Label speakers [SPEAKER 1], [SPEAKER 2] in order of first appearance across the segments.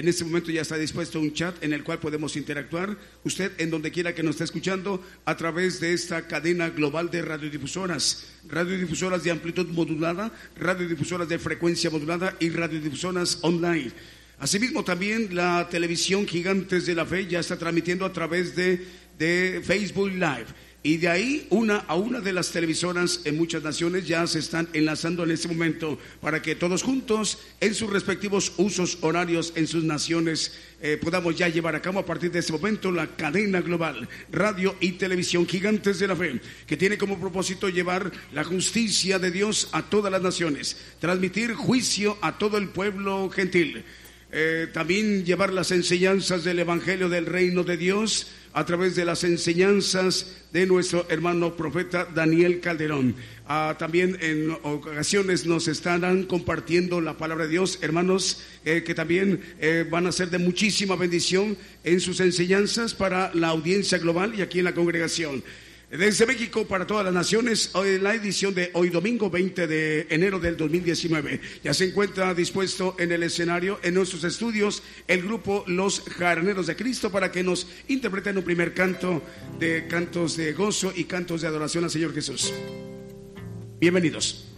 [SPEAKER 1] En este momento ya está dispuesto un chat en el cual podemos interactuar. Usted en donde quiera que nos esté escuchando a través de esta cadena global de radiodifusoras. Radiodifusoras de amplitud modulada, radiodifusoras de frecuencia modulada y radiodifusoras online. Asimismo también la televisión Gigantes de la Fe ya está transmitiendo a través de, de Facebook Live. Y de ahí una a una de las televisoras en muchas naciones ya se están enlazando en este momento para que todos juntos en sus respectivos usos horarios en sus naciones eh, podamos ya llevar a cabo a partir de este momento la cadena global radio y televisión gigantes de la fe que tiene como propósito llevar la justicia de Dios a todas las naciones, transmitir juicio a todo el pueblo gentil. Eh, también llevar las enseñanzas del Evangelio del Reino de Dios a través de las enseñanzas de nuestro hermano profeta Daniel Calderón. Ah, también en ocasiones nos estarán compartiendo la palabra de Dios, hermanos, eh, que también eh, van a ser de muchísima bendición en sus enseñanzas para la audiencia global y aquí en la congregación. Desde México para todas las naciones, hoy la edición de hoy domingo 20 de enero del 2019. Ya se encuentra dispuesto en el escenario, en nuestros estudios, el grupo Los Jarneros de Cristo para que nos interpreten un primer canto de cantos de gozo y cantos de adoración al Señor Jesús. Bienvenidos.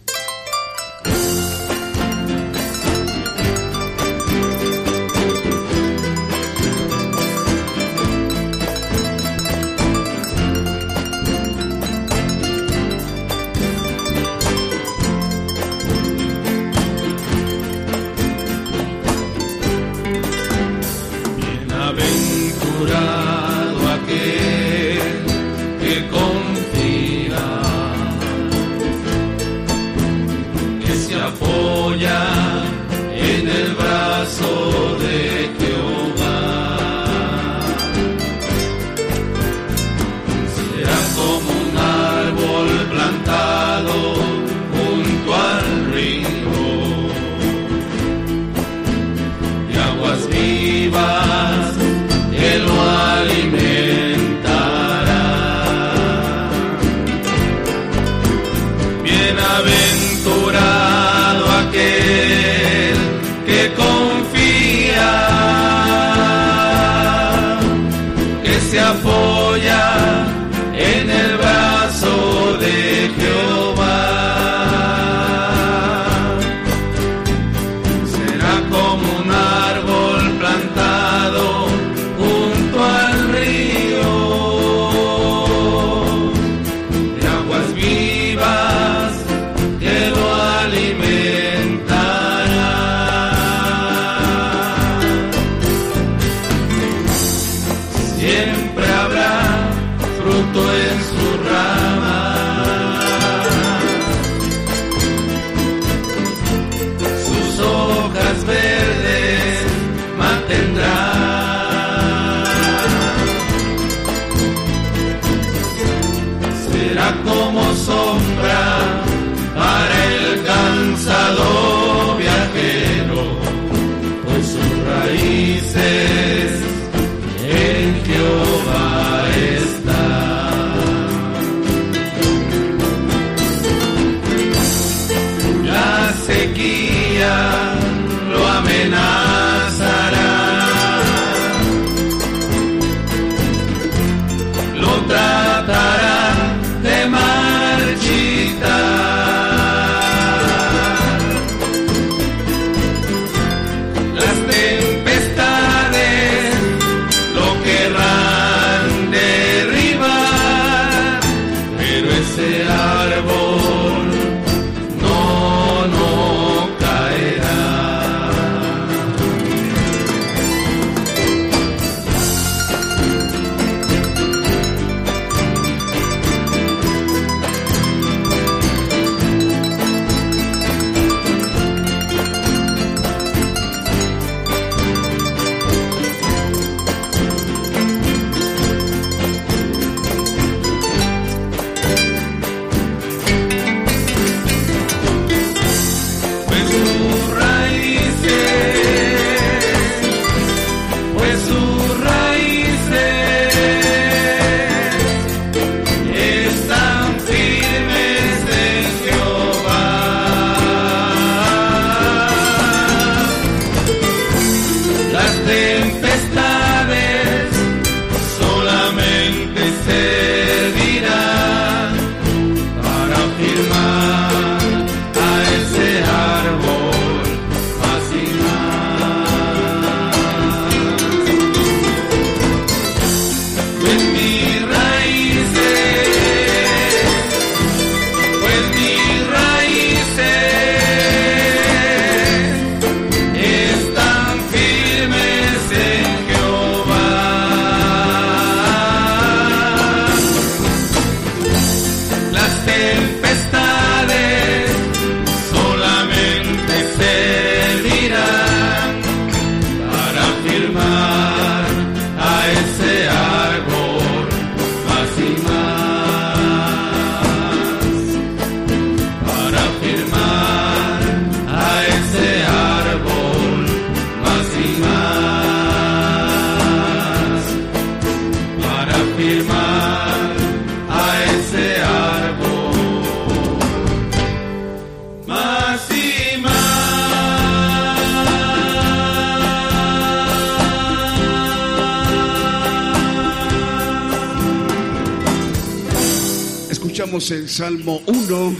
[SPEAKER 1] Salmo 1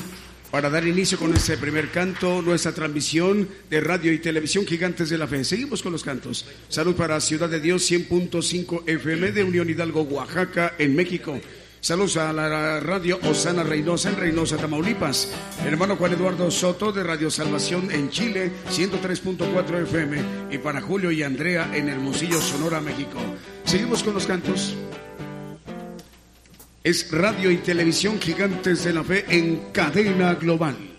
[SPEAKER 1] para dar inicio con este primer canto, nuestra transmisión de radio y televisión Gigantes de la Fe. Seguimos con los cantos. Salud para Ciudad de Dios 100.5 FM de Unión Hidalgo, Oaxaca, en México. Saludos a la radio Osana Reynosa en Reynosa, Tamaulipas. Hermano Juan Eduardo Soto de Radio Salvación en Chile, 103.4 FM. Y para Julio y Andrea en Hermosillo, Sonora, México. Seguimos con los cantos. Es radio y televisión gigantes de la fe en cadena global.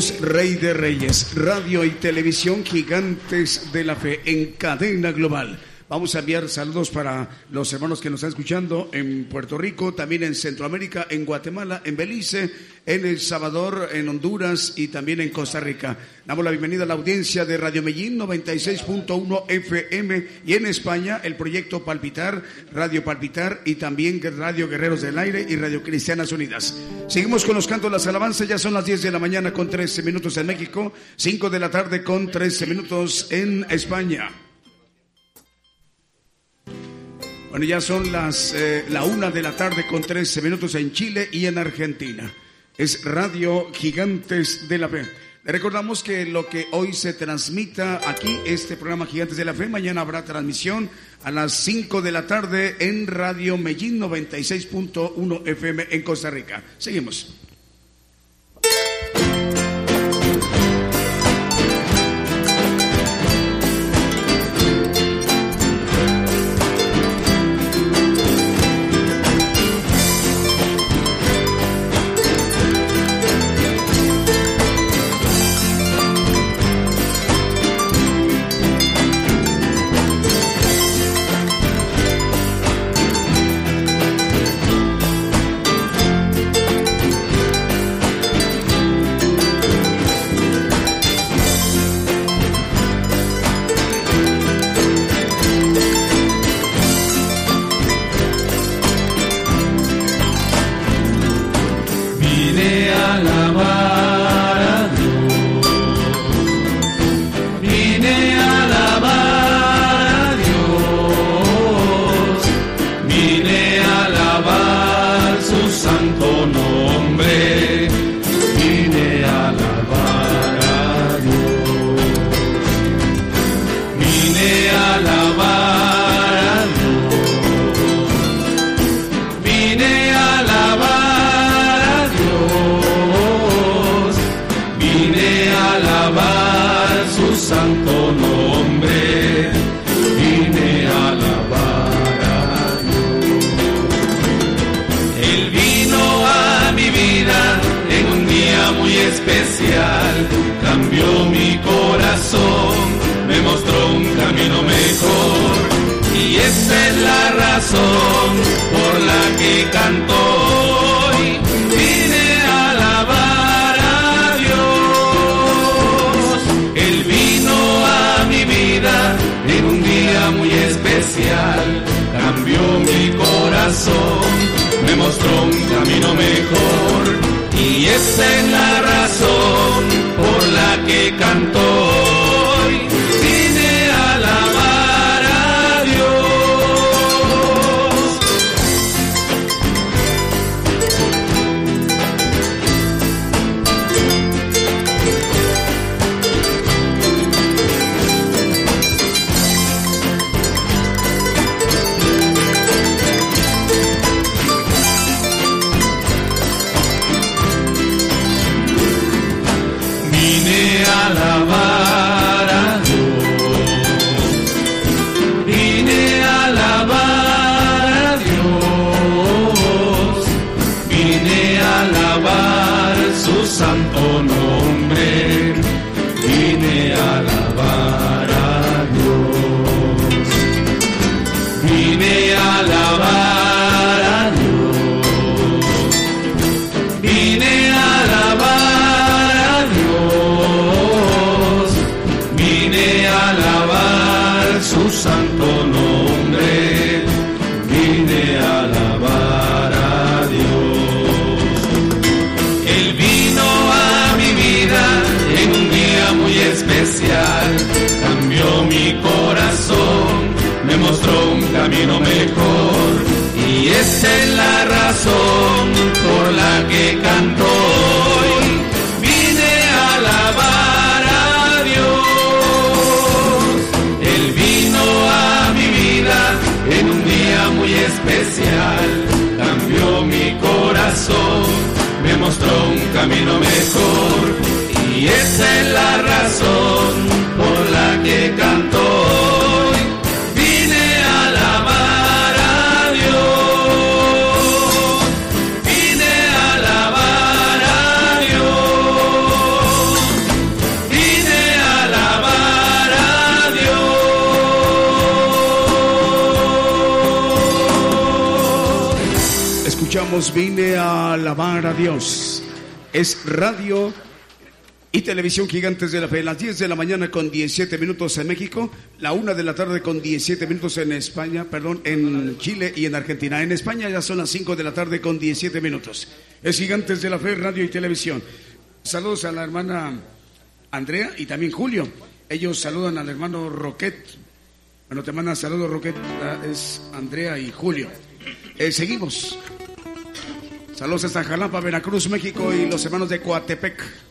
[SPEAKER 2] Rey de Reyes,
[SPEAKER 3] radio y televisión gigantes de la fe en cadena global. Vamos a enviar saludos para los hermanos que nos están escuchando en Puerto Rico, también en Centroamérica, en Guatemala, en Belice, en El Salvador, en Honduras y también en Costa Rica. Damos la bienvenida a la audiencia de Radio Medellín 96.1 FM y en España el proyecto Palpitar, Radio Palpitar y también Radio Guerreros del Aire y Radio Cristianas Unidas. Seguimos con los cantos, las alabanzas, ya son las 10 de la mañana con 13 minutos en México, 5 de la tarde con 13 minutos en España. Bueno, ya son las eh, la una de la tarde con 13 minutos en Chile y en Argentina. Es Radio Gigantes de la Fe. Le recordamos que lo que hoy se transmita aquí, este programa Gigantes de la Fe, mañana habrá transmisión a las 5 de la tarde en Radio Medellín 96.1 FM en Costa Rica. Seguimos.
[SPEAKER 1] Canto hoy. Vine a alabar a Dios. Él vino a mi vida en un día muy especial. Cambió mi corazón, me mostró un camino mejor. Y es la esa es la razón por la que canto hoy. Vine a alabar a Dios. Vine a alabar a Dios. Vine a alabar a Dios.
[SPEAKER 3] Escuchamos Vine a alabar a Dios. Es radio y televisión Gigantes de la Fe. Las 10 de la mañana con 17 minutos en México, la 1 de la tarde con 17 minutos en España, perdón, en Chile y en Argentina. En España ya son las 5 de la tarde con 17 minutos. Es Gigantes de la Fe, radio y televisión. Saludos a la hermana Andrea y también Julio. Ellos saludan al hermano Roquet. Bueno, te mandan saludos, Roquet. Ah, Es Andrea y Julio. Eh, seguimos. Saludos hasta Jalapa, Veracruz, México y los hermanos de Coatepec.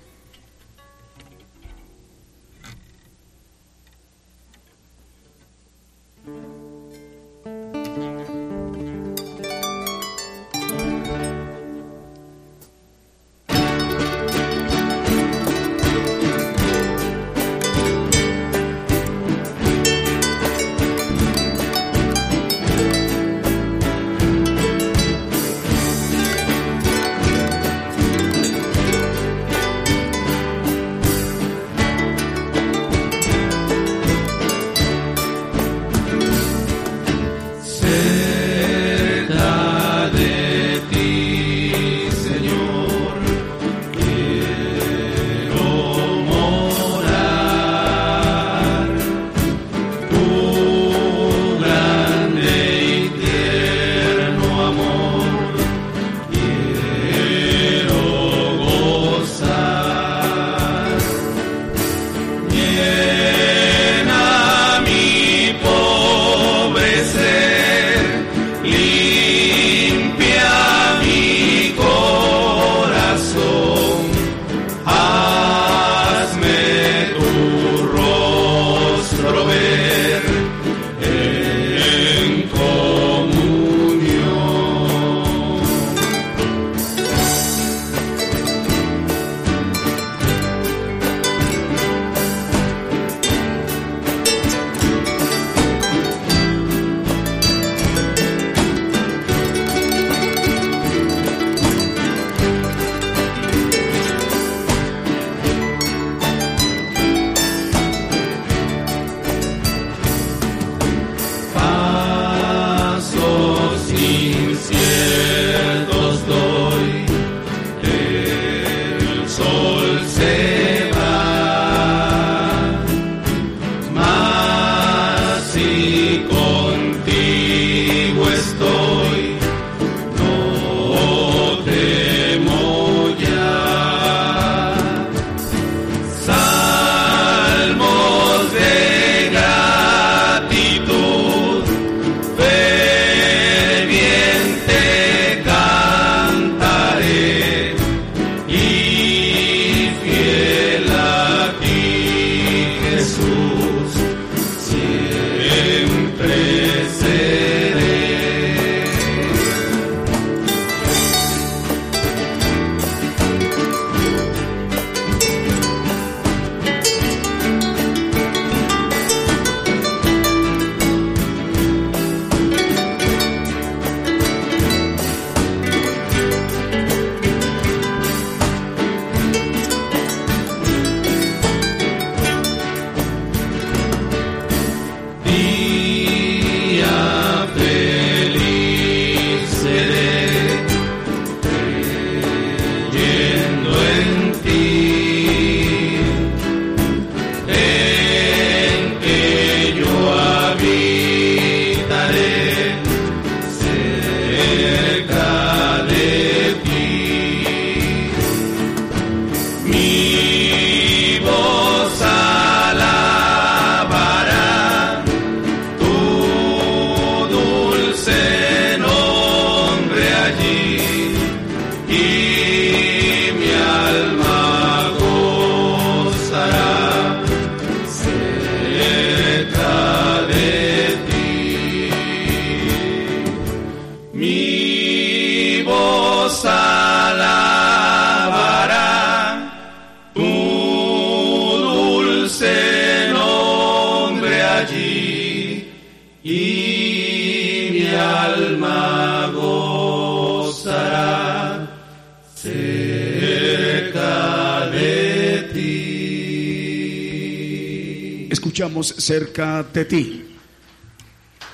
[SPEAKER 1] Cerca de ti.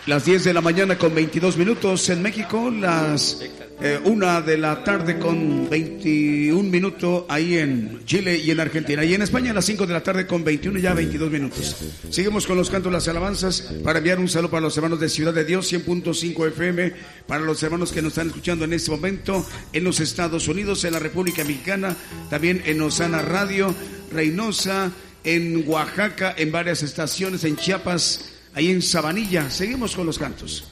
[SPEAKER 1] Las 10 de la mañana con 22 minutos en México, las eh, de la tarde con 21 minutos ahí en Chile y en Argentina. Y en España las 5 de la tarde con 21 ya 22 minutos. Seguimos con los cantos, las alabanzas para enviar un saludo para los hermanos de Ciudad de Dios 100.5 FM, para los hermanos que nos están escuchando en este momento en los Estados Unidos, en la República Mexicana, también en Osana Radio, Reynosa, en Oaxaca, en varias estaciones, en Chiapas ahí en Sabanilla. Seguimos con los cantos.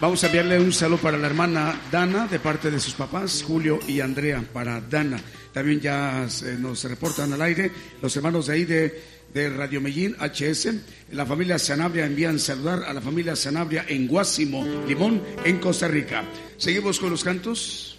[SPEAKER 1] Vamos a enviarle un saludo para la hermana Dana de parte de sus papás, Julio y Andrea, para Dana. También ya nos reportan al aire los hermanos de ahí de, de Radio Medellín, HS. La familia Sanabria envían saludar a la familia Sanabria en Guásimo, Limón, en Costa Rica. Seguimos con los cantos.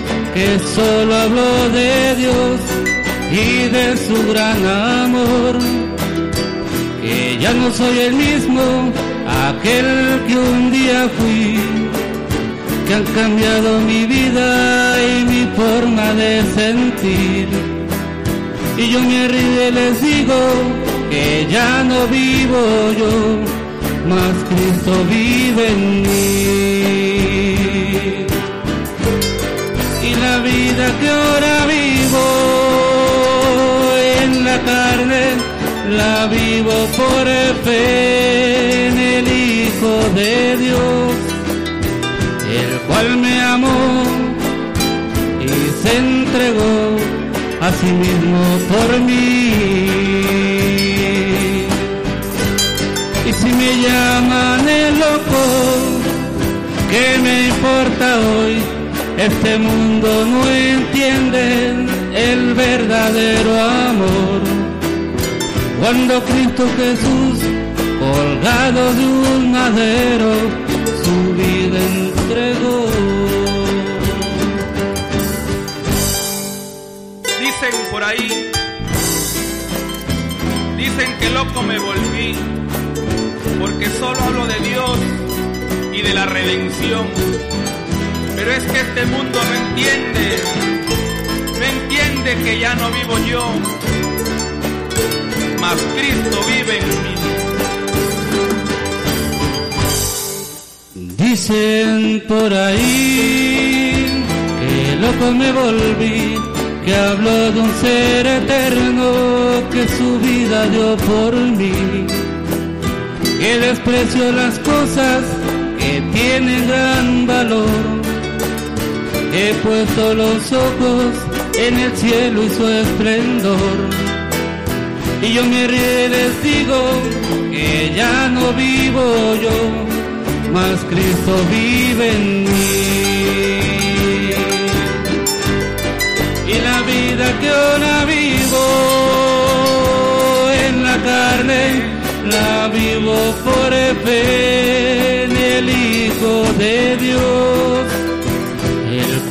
[SPEAKER 4] que solo hablo de Dios
[SPEAKER 1] y de su gran amor. Que ya no soy el mismo, aquel que un día fui, que han cambiado mi vida y mi forma de sentir. Y yo me río y les digo que ya no vivo yo, mas Cristo vive en mí. Vida que ahora vivo en la carne, la vivo por fe en el Hijo de Dios, el cual me amó y se entregó a sí mismo por mí. Y si me llaman el loco, ¿qué me importa hoy? Este mundo no entiende el verdadero amor. Cuando Cristo Jesús, colgado de un madero, su vida entregó.
[SPEAKER 5] Dicen por ahí, dicen que loco me volví, porque solo hablo de Dios y de la redención. Pero es que este mundo no entiende, no entiende que ya no vivo yo, mas Cristo vive en mí.
[SPEAKER 1] Dicen por ahí que loco me volví, que habló de un ser eterno que su vida dio por mí, que desprecio las cosas que tienen gran valor, he puesto los ojos en el cielo y su esplendor. Y yo me río digo que ya no vivo yo, mas Cristo vive en mí. Y la vida que ahora vivo en la carne, la vivo por fe en el Hijo de Dios,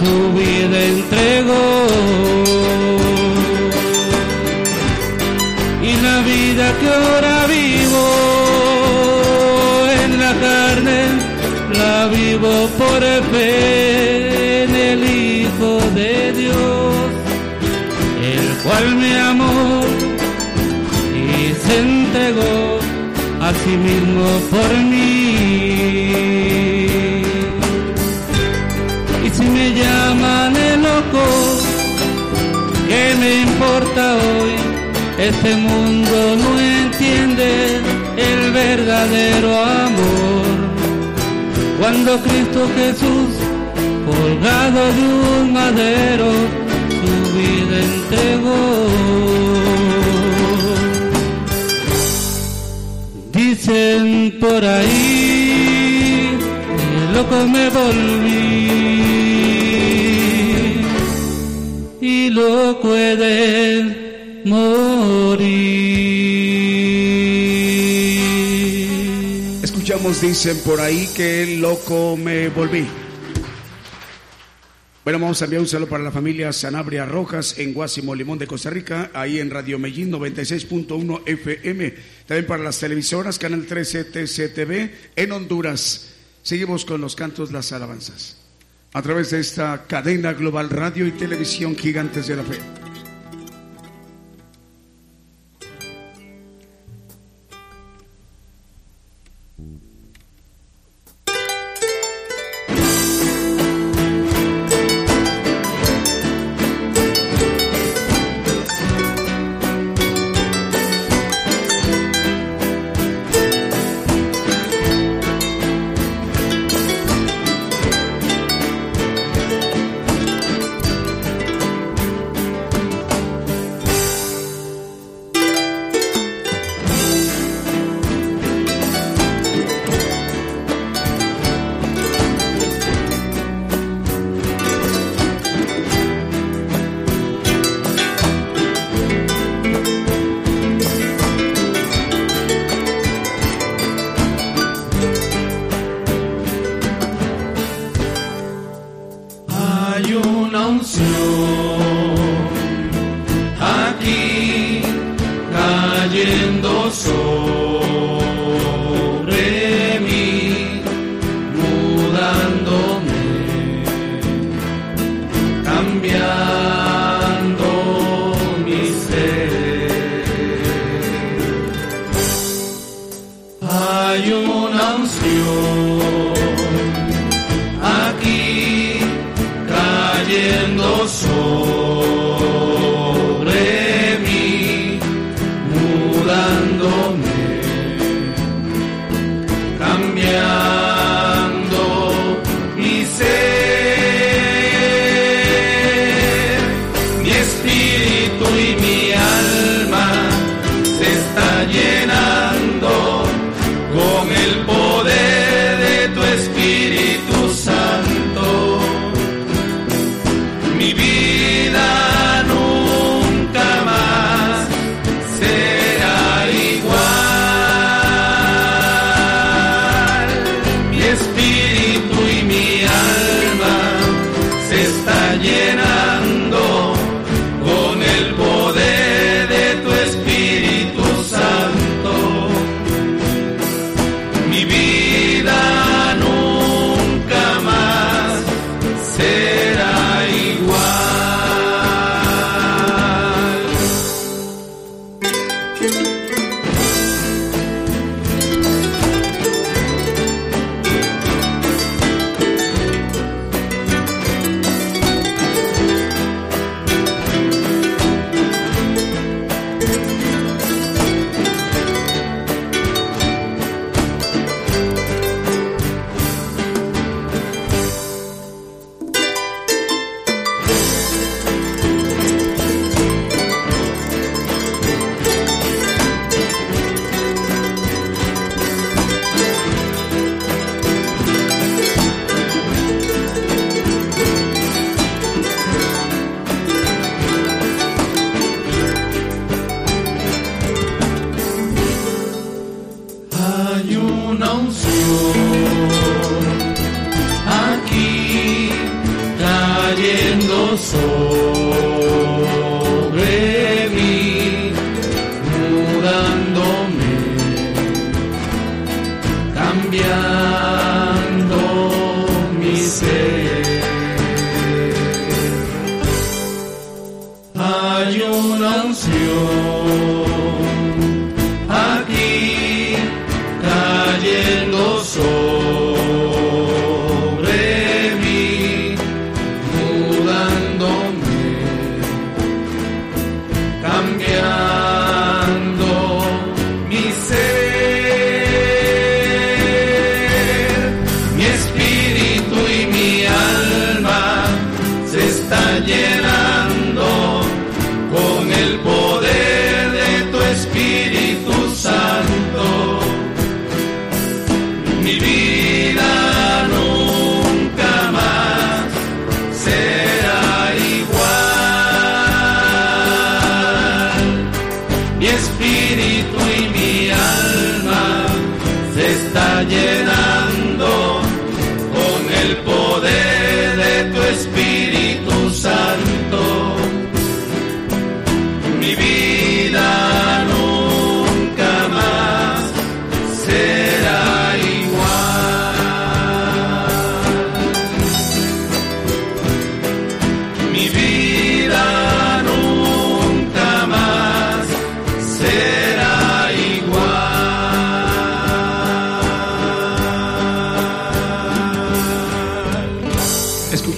[SPEAKER 1] su vida entregó y la vida que ahora vivo en la carne, la vivo por fe en el Hijo de Dios, el cual me amó y se entregó a sí mismo por mí. Llaman el loco, ¿qué me importa hoy? Este mundo no entiende el verdadero amor. Cuando Cristo Jesús, colgado de un madero, su vida entregó. Dicen por ahí, que loco me volví he de morir.
[SPEAKER 3] Escuchamos, dicen por ahí que loco me volví. Bueno, vamos a enviar un saludo para la familia Sanabria Rojas en Guasimo Limón de Costa Rica, ahí en Radio Medellín 96.1 FM. También para las televisoras, Canal 13 TCTV en Honduras. Seguimos con los cantos, las alabanzas. A través de esta cadena global radio y televisión Gigantes de la Fe.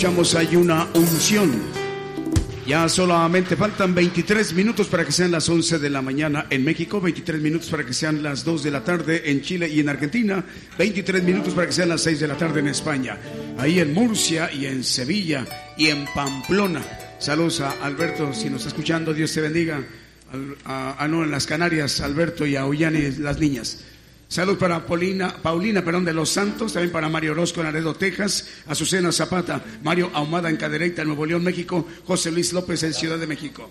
[SPEAKER 3] Hay una unción. Ya solamente faltan 23 minutos para que sean las 11 de la mañana en México, 23 minutos para que sean las 2 de la tarde en Chile y en Argentina, 23 minutos para que sean las 6 de la tarde en España, ahí en Murcia y en Sevilla y en Pamplona. Saludos a Alberto, si nos está escuchando, Dios te bendiga. A, no, en las Canarias, Alberto y a Ollani, las niñas. Salud para Paulina, Paulina Perón de los Santos, también para Mario Orozco en Laredo, Texas, Azucena Zapata, Mario Ahumada en Cadereyta, Nuevo León, México, José Luis López en Ciudad de México.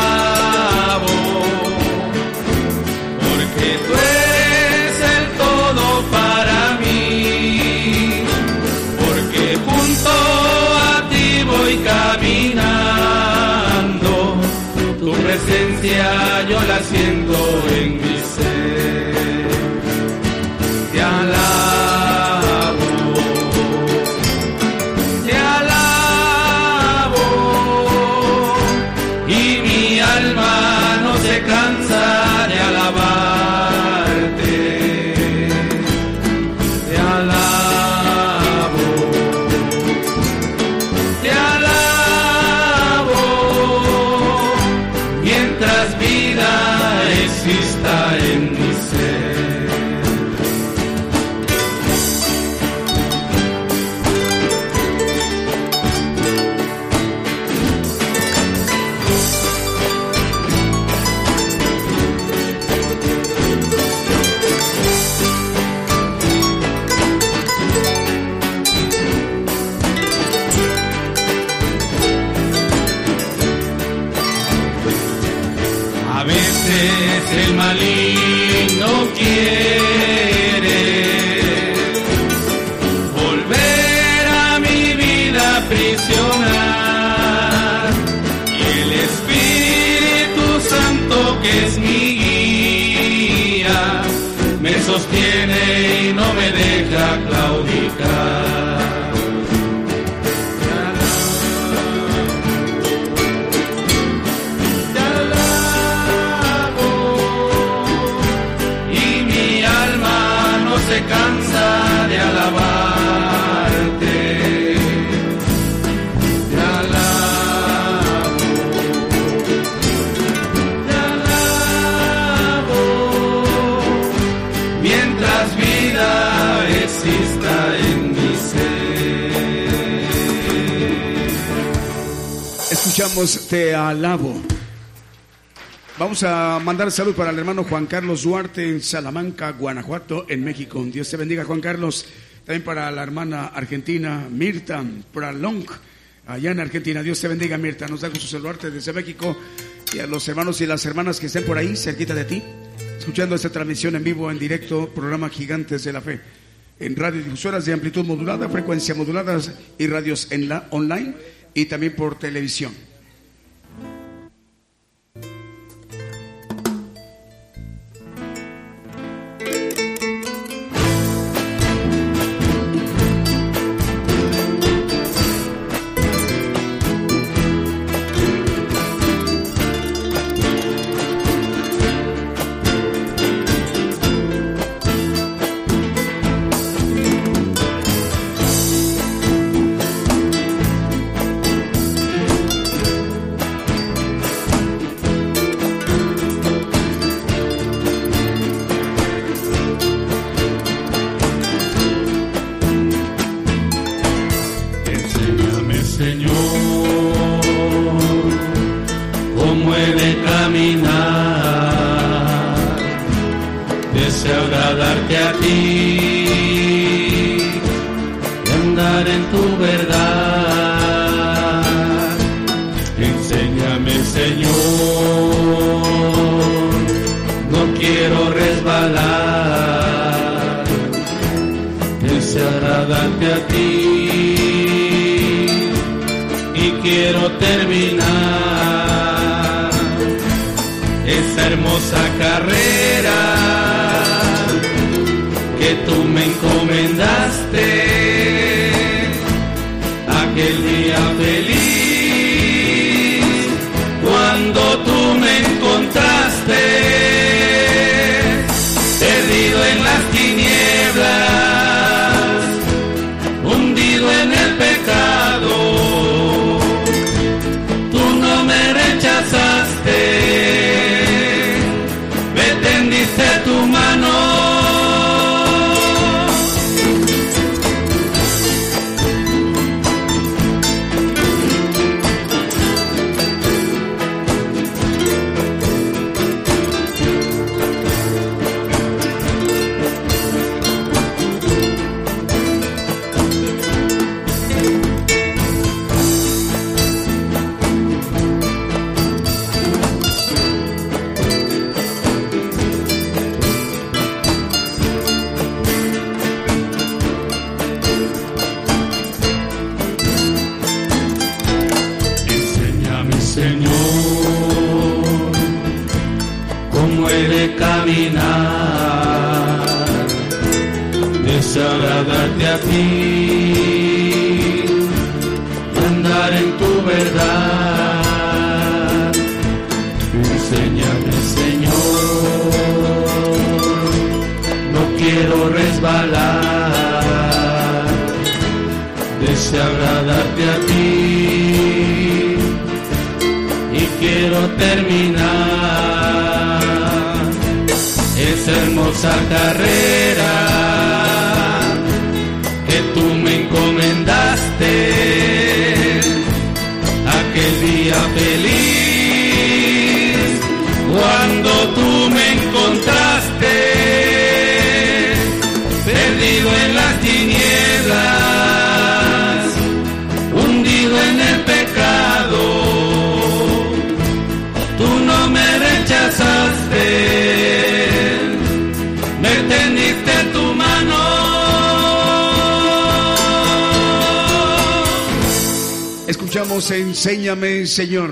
[SPEAKER 1] yo la siento Te alabo.
[SPEAKER 3] Vamos a mandar salud para el hermano Juan Carlos Duarte en Salamanca, Guanajuato, en México. Dios te bendiga, Juan Carlos. También para la hermana argentina Mirta Pralong, allá en Argentina. Dios te bendiga, Mirta. Nos da gusto saludarte desde México y a los hermanos y las hermanas que estén por ahí, cerquita de ti, escuchando esta transmisión en vivo, en directo, programa Gigantes de la Fe. En radiodifusoras de amplitud modulada, frecuencia modulada y radios en la online y también por televisión.
[SPEAKER 1] Agradarte a ti. Y quiero terminar esa hermosa carrera desagradarte a ti. Y quiero terminar esa hermosa carrera
[SPEAKER 3] Escuchamos Enséñame, Señor.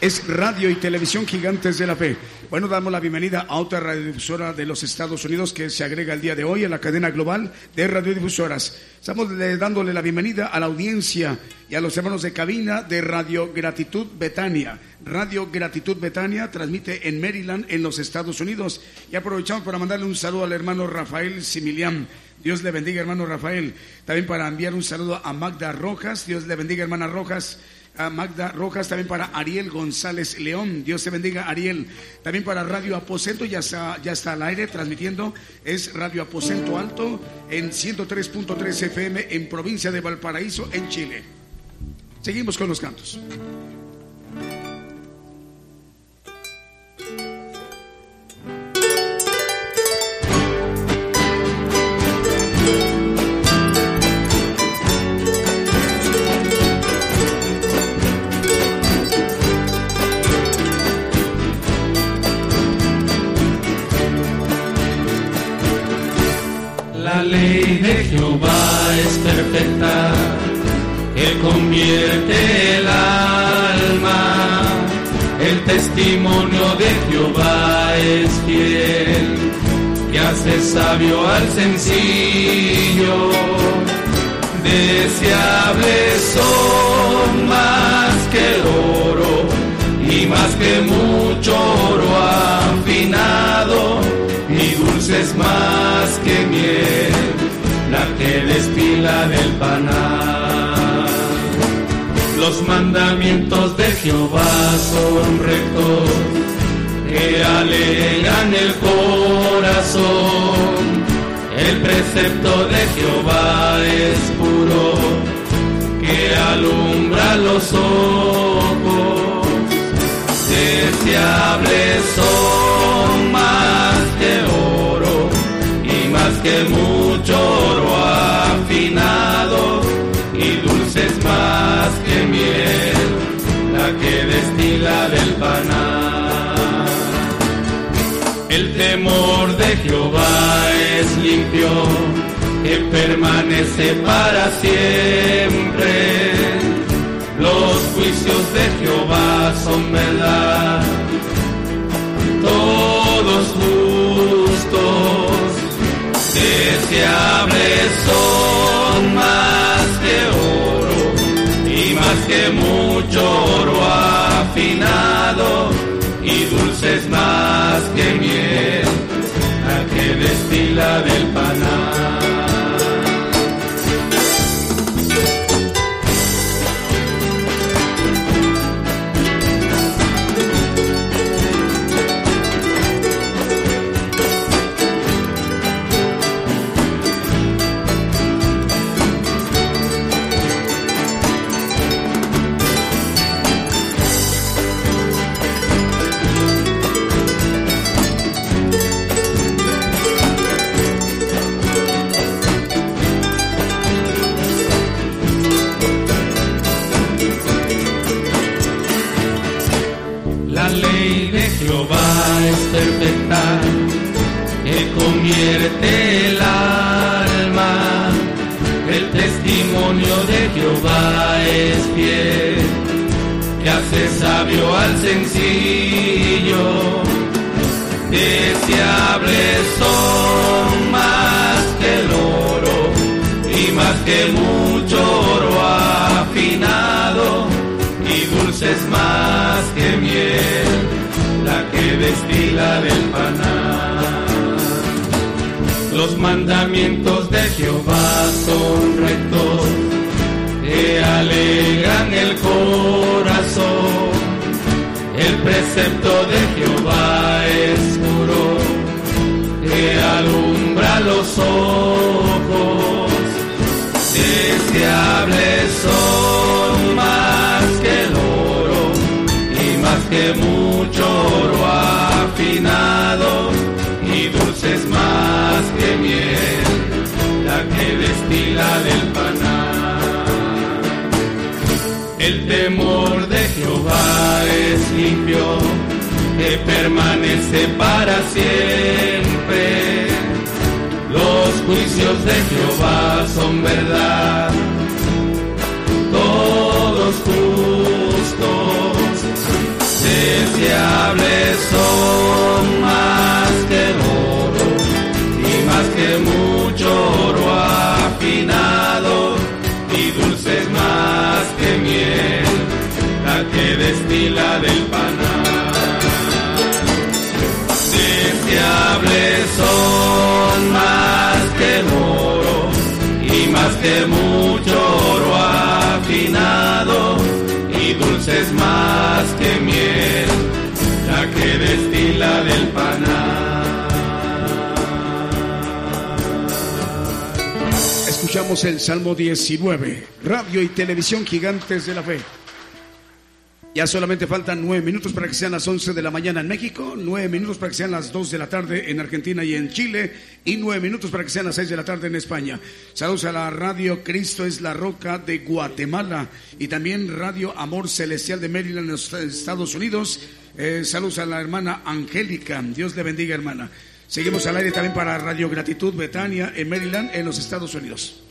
[SPEAKER 3] Es radio y televisión gigantes de la fe. Bueno, damos la bienvenida a otra radiodifusora de los Estados Unidos que se agrega el día de hoy a la cadena global de radiodifusoras. Estamos le- dándole la bienvenida a la audiencia y a los hermanos de cabina de Radio Gratitud Betania. Radio Gratitud Betania transmite en Maryland, en los Estados Unidos. Y aprovechamos para mandarle un saludo al hermano Rafael Similián. Dios le bendiga, hermano Rafael. También para enviar un saludo a Magda Rojas. Dios le bendiga, hermana Rojas. A Magda Rojas, también para Ariel González León. Dios te bendiga, Ariel. También para Radio Aposento, ya está, ya está al aire transmitiendo. Es Radio Aposento Alto en 103.3 FM en provincia de Valparaíso, en Chile. Seguimos con los cantos.
[SPEAKER 1] Jehová es perfecta, que convierte el alma. El testimonio de Jehová es fiel, que hace sabio al sencillo. Deseables son más que oro y más que mucho oro afinado y dulces más que miel, la que destila del panal. Los mandamientos de Jehová son rectos, que alegran el corazón. El precepto de Jehová es puro, que alumbra los ojos. Deseables son que mucho oro afinado y dulces más que miel, la que destila del panal. El temor de Jehová es limpio, que permanece para siempre. Los juicios de Jehová son verdad, deseables son más que oro y más que mucho oro afinado y dulces más que miel, la que destila del panal.
[SPEAKER 3] 19, radio y televisión gigantes de la fe. Ya solamente faltan nueve minutos para que sean las once de la mañana en México, nueve minutos para que sean las dos de la tarde en Argentina y en Chile, y nueve minutos para que sean las seis de la tarde en España. Saludos a la radio Cristo es la Roca de Guatemala y también Radio Amor Celestial de Maryland en los Estados Unidos. Eh, saludos a la hermana Angélica, Dios le bendiga hermana. Seguimos al aire también para Radio Gratitud Betania en Maryland en los Estados Unidos.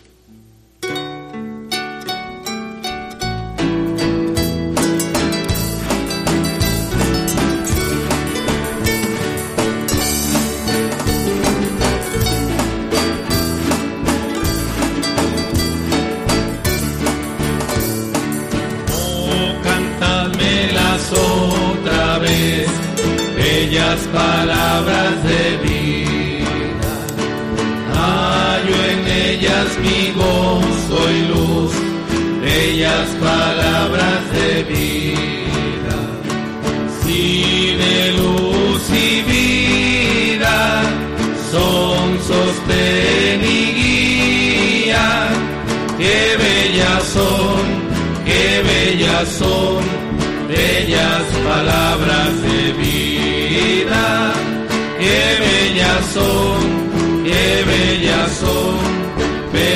[SPEAKER 1] Mi gozo y luz, bellas palabras de vida. Si de luz y vida son sostén y qué bellas son, qué bellas son, bellas palabras de vida, qué bellas son, qué bellas son,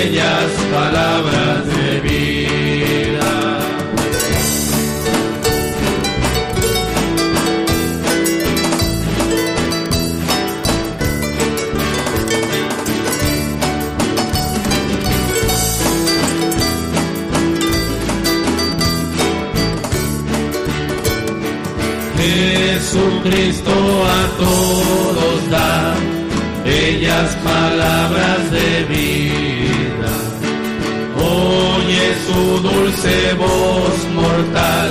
[SPEAKER 1] bellas palabras de vida. Jesucristo a todos da palabras su dulce voz mortal,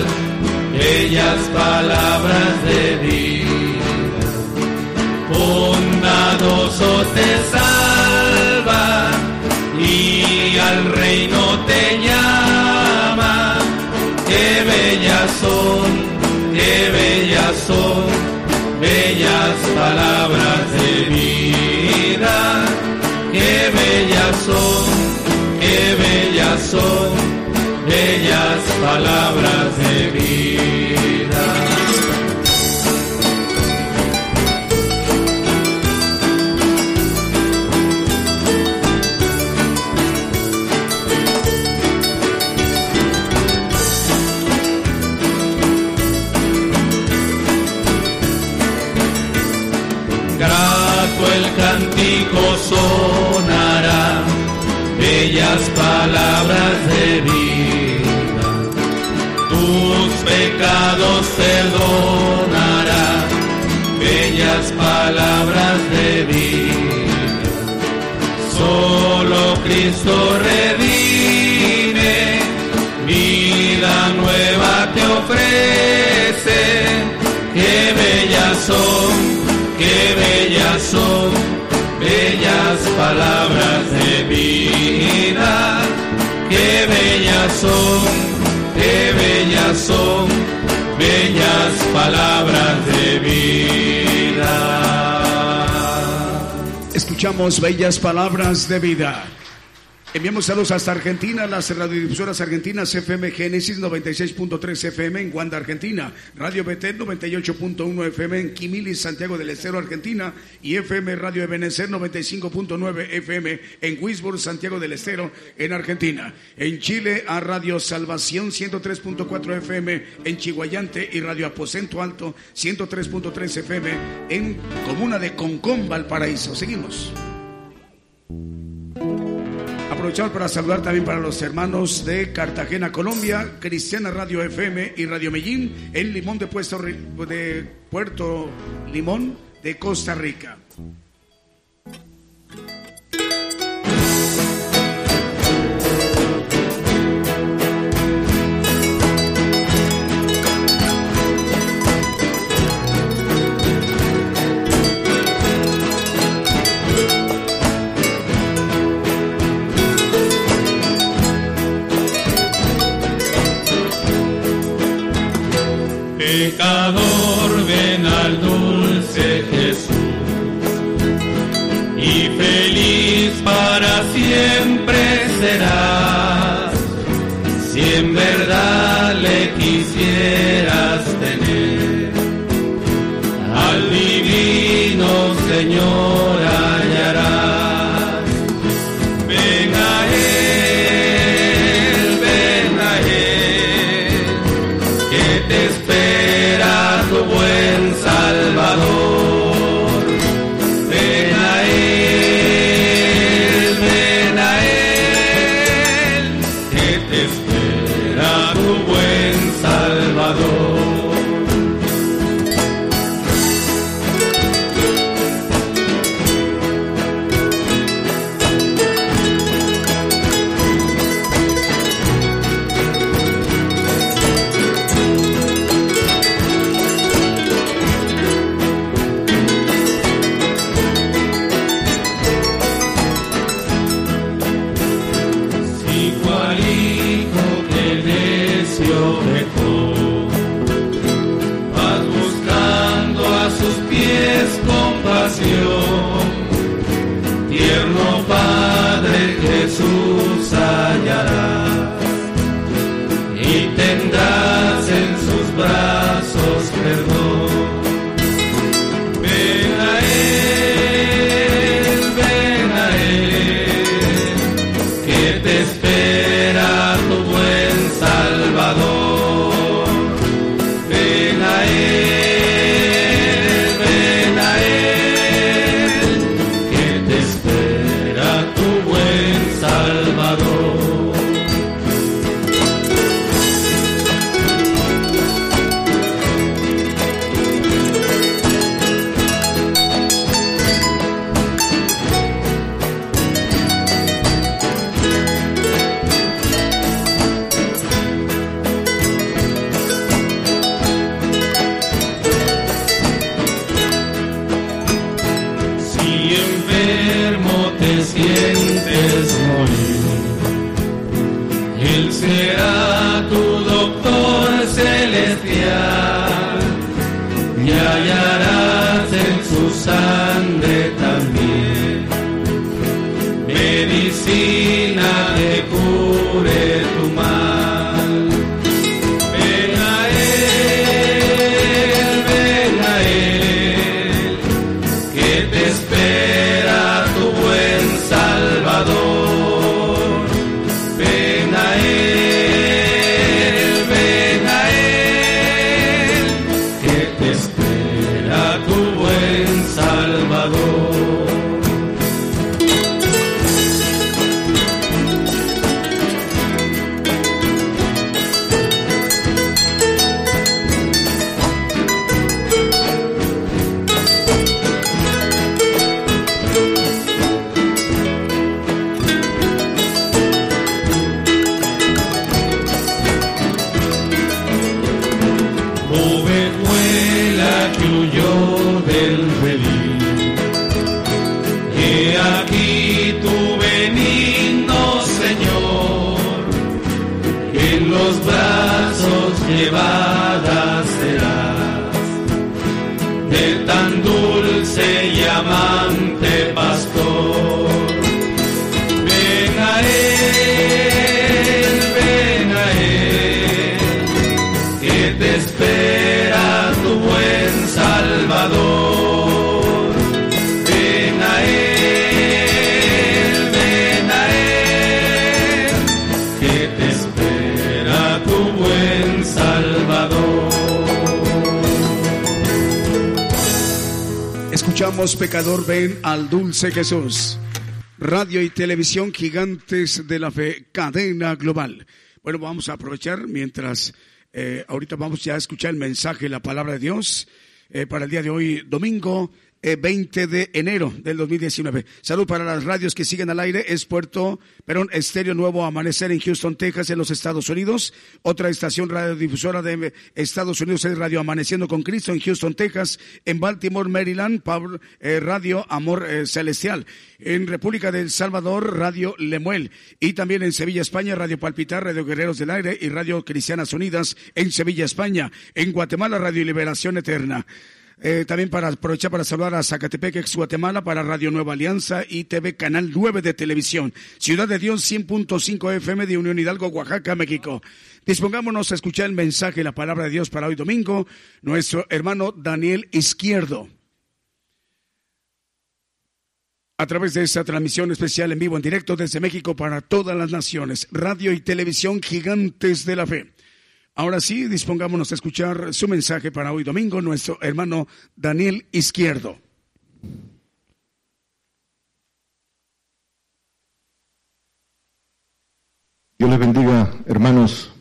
[SPEAKER 1] bellas palabras de vida. Bondadoso te salva y al reino te llama. Qué bellas son qué bellas son, bellas palabras de vida, qué bellas son, qué bellas son, bellas palabras de vida. grato el cántico sonará, bellas palabras de vida. Pecados perdonará, bellas palabras de vida. Solo Cristo redime, vida nueva te ofrece. Qué bellas son, qué bellas son, bellas palabras de vida, qué bellas son, qué bellas son, bellas palabras de vida.
[SPEAKER 3] Escuchamos bellas palabras de vida. Enviamos saludos hasta Argentina, las radiodifusoras argentinas FM Génesis 96.3 FM en Guanda, Argentina, Radio BT 98.1 FM en Quimili, Santiago del Estero, Argentina y FM Radio Ebenecer 95.9 FM en Wisborne, Santiago del Estero, en Argentina. En Chile a Radio Salvación 103.4 FM en Chihuayante y Radio Aposento Alto 103.3 FM en Comuna de Concón, Valparaíso. Seguimos. Aprovechamos para saludar también para los hermanos de Cartagena, Colombia, Cristiana Radio FM y Radio Medellín en Limón de Puerto Limón de Costa Rica.
[SPEAKER 1] Pecador, y
[SPEAKER 3] Escuchamos Pecador, ven al dulce Jesús. Radio y televisión gigantes de la fe, cadena global. Bueno, vamos a aprovechar mientras eh, ahorita vamos ya a escuchar el mensaje, la palabra de Dios eh, para el día de hoy, domingo 20 de enero del 2019. Salud para las radios que siguen al aire. Es Puerto Perón Estéreo Nuevo Amanecer en Houston, Texas, en los Estados Unidos. Otra estación radiodifusora de Estados Unidos es Radio Amaneciendo con Cristo en Houston, Texas. En Baltimore, Maryland, eh, Radio Amor eh, Celestial. En República del Salvador, Radio Lemuel. Y también en Sevilla, España, Radio Palpitar, Radio Guerreros del Aire y Radio Cristianas Unidas en Sevilla, España. En Guatemala, Radio Liberación Eterna. Eh, también para aprovechar para saludar a Zacatepec, ex Guatemala, para Radio Nueva Alianza y TV Canal 9 de Televisión. Ciudad de Dios 100.5 FM de Unión Hidalgo, Oaxaca, México. Dispongámonos a escuchar el mensaje y la palabra de Dios para hoy domingo. Nuestro hermano Daniel Izquierdo. A través de esta transmisión especial en vivo, en directo desde México para todas las naciones. Radio y televisión gigantes de la fe. Ahora sí, dispongámonos a escuchar su mensaje para hoy domingo, nuestro hermano Daniel Izquierdo.
[SPEAKER 6] Dios les bendiga, hermanos,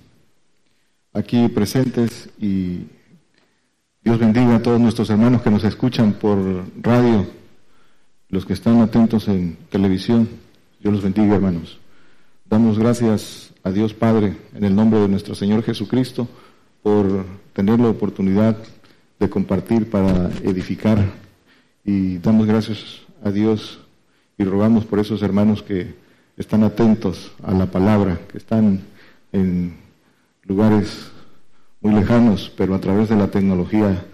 [SPEAKER 6] aquí presentes y Dios bendiga a todos nuestros hermanos que nos escuchan por radio, los que están atentos en televisión. Dios los bendiga, hermanos. Damos gracias a Dios Padre en el nombre de nuestro Señor Jesucristo por tener la oportunidad de compartir para edificar y damos gracias a Dios y rogamos por esos hermanos que están atentos a la palabra, que están en lugares muy lejanos, pero a través de la tecnología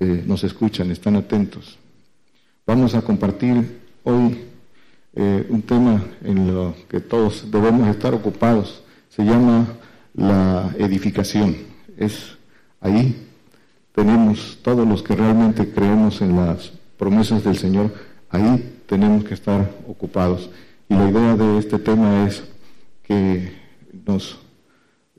[SPEAKER 6] eh, nos escuchan, están atentos. Vamos a compartir hoy eh, un tema en lo que todos debemos estar ocupados. Se llama la edificación. Es ahí tenemos todos los que realmente creemos en las promesas del Señor, ahí tenemos que estar ocupados. Y la idea de este tema es que nos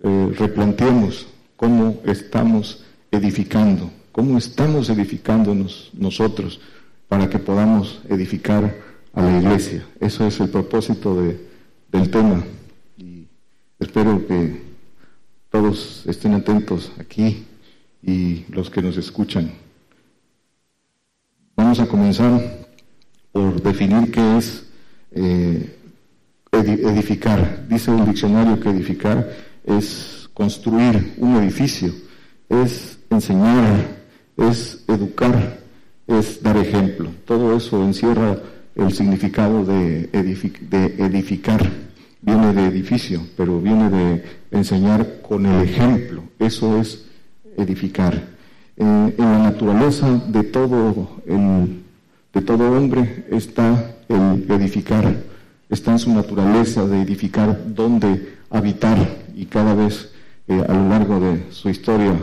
[SPEAKER 6] eh, replanteemos cómo estamos edificando, cómo estamos edificándonos nosotros para que podamos edificar a la iglesia. Eso es el propósito de, del tema. Espero que todos estén atentos aquí y los que nos escuchan. Vamos a comenzar por definir qué es eh, edificar. Dice el diccionario que edificar es construir un edificio, es enseñar, es educar, es dar ejemplo. Todo eso encierra el significado de, de edificar. Viene de edificio, pero viene de enseñar con el ejemplo. Eso es edificar. Eh, en la naturaleza de todo, el, de todo hombre está el edificar, está en su naturaleza de edificar donde habitar y cada vez eh, a lo largo de su historia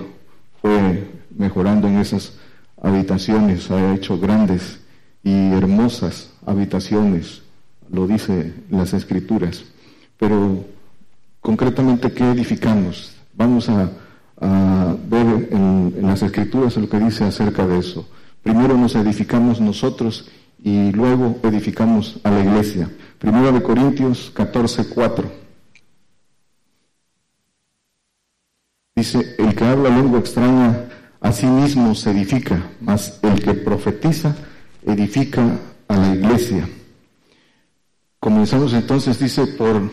[SPEAKER 6] fue mejorando en esas habitaciones, ha hecho grandes y hermosas habitaciones, lo dice las escrituras. Pero concretamente, ¿qué edificamos? Vamos a, ver en, las escrituras lo que dice acerca de eso. Primero nos edificamos nosotros y luego edificamos a la iglesia. Primero de Corintios 14, 4. Dice, el que habla lengua extraña a sí mismo se edifica, mas el que profetiza edifica a la iglesia. Comenzamos entonces, dice, por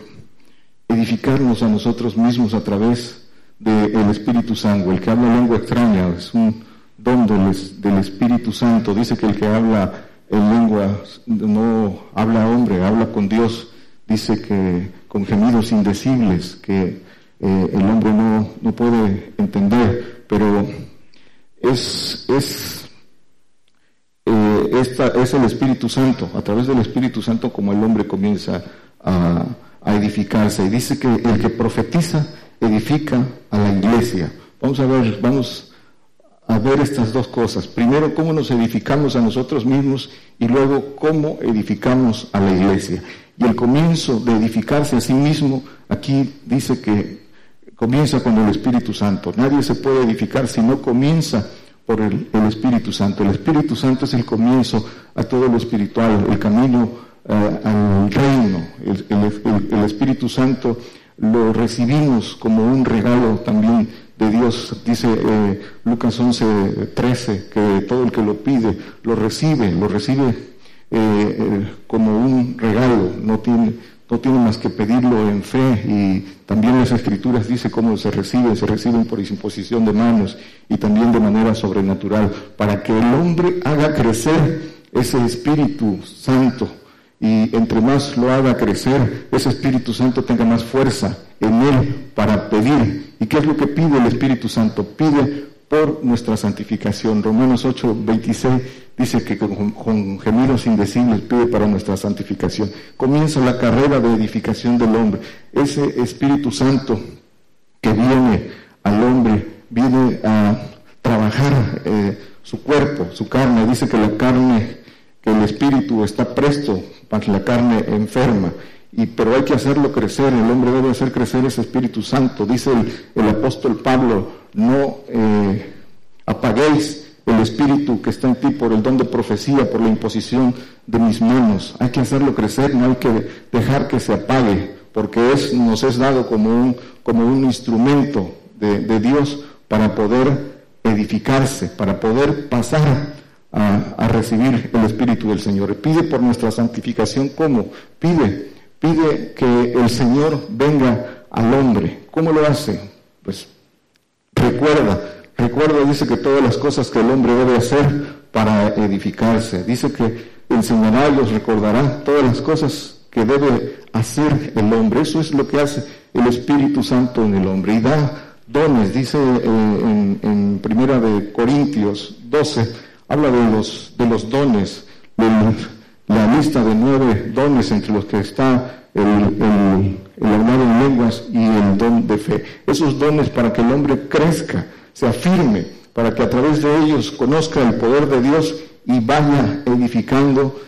[SPEAKER 6] edificarnos a nosotros mismos a través del Espíritu Santo. El que habla lengua extraña es un don del, Espíritu Santo. Dice que el que habla en lengua no habla hombre, habla con Dios. Dice que con gemidos indecibles que eh, el hombre no, no puede entender, pero es, es eh, es el Espíritu Santo, a través del Espíritu Santo como el hombre comienza a, a edificarse. Y dice que el que profetiza edifica a la iglesia. Vamos a ver, vamos a ver estas dos cosas. Primero, cómo nos edificamos a nosotros mismos y luego cómo edificamos a la iglesia. Y el comienzo de edificarse a sí mismo, aquí dice que comienza con el Espíritu Santo. Nadie se puede edificar si no comienza por el, Espíritu Santo. El Espíritu Santo es el comienzo a todo lo espiritual, el camino al reino. El, Espíritu Santo lo recibimos como un regalo también de Dios. Dice eh, Lucas 11, 13, que todo el que lo pide lo recibe, lo recibe eh, como un regalo, no tiene no tiene más que pedirlo en fe y también las escrituras dice cómo se reciben, se reciben por imposición de manos y también de manera sobrenatural, para que el hombre haga crecer ese Espíritu Santo y entre más lo haga crecer, ese Espíritu Santo tenga más fuerza en él para pedir. ¿Y qué es lo que pide el Espíritu Santo? Pide por nuestra santificación. Romanos 8, 26 dice que con, gemidos indecibles pide para nuestra santificación. Comienza la carrera de edificación del hombre. Ese Espíritu Santo que viene al hombre, viene a trabajar eh, su cuerpo, su carne. Dice que la carne, que el Espíritu está presto para la carne enferma. Y, pero hay que hacerlo crecer, el hombre debe hacer crecer ese Espíritu Santo. Dice el, apóstol Pablo, no eh, apaguéis el espíritu que está en ti por el don de profecía, por la imposición de mis manos. Hay que hacerlo crecer, no hay que dejar que se apague, porque es, nos es dado como un, como un instrumento de, de Dios para poder edificarse, para poder pasar a, recibir el Espíritu del Señor. Pide por nuestra santificación, ¿cómo? Pide, pide que el Señor venga al hombre. ¿Cómo lo hace? Pues recuerda, Recuerda, dice que todas las cosas que el hombre debe hacer para edificarse. Dice que enseñará y los recordará todas las cosas que debe hacer el hombre. Eso es lo que hace el Espíritu Santo en el hombre. Y da dones, dice eh, en, Primera de Corintios 12, habla de los, de los dones, de la lista de nueve dones entre los que está el, hablar en lenguas y el don de fe. Esos dones para que el hombre crezca se afirme, para que a través de ellos conozca el poder de Dios y vaya edificando,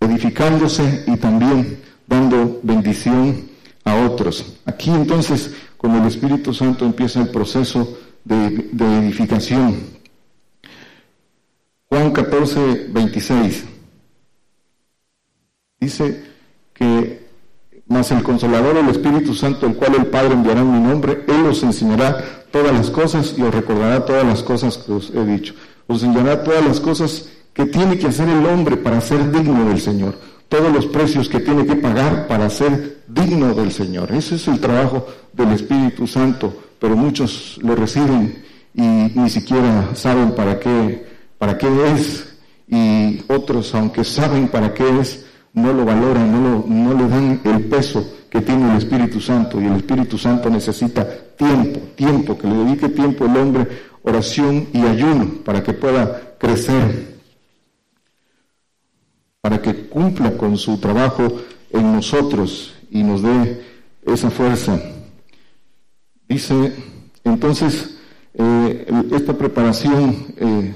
[SPEAKER 6] edificándose y también dando bendición a otros. Aquí entonces, con el Espíritu Santo empieza el proceso de edificación. Juan 14, 26 dice que más el consolador, el Espíritu Santo, el cual el Padre enviará en mi nombre, Él os enseñará todas las cosas y os recordará todas las cosas que os he dicho. Os enseñará todas las cosas que tiene que hacer el hombre para ser digno del Señor. Todos los precios que tiene que pagar para ser digno del Señor. Ese es el trabajo del Espíritu Santo, pero muchos lo reciben y ni siquiera saben para qué, para qué es. Y otros, aunque saben para qué es, no lo valoran, no, no le dan el peso que tiene el Espíritu Santo y el Espíritu Santo necesita tiempo, tiempo, que le dedique tiempo el hombre, oración y ayuno para que pueda crecer, para que cumpla con su trabajo en nosotros y nos dé esa fuerza. Dice, entonces, eh, esta preparación eh,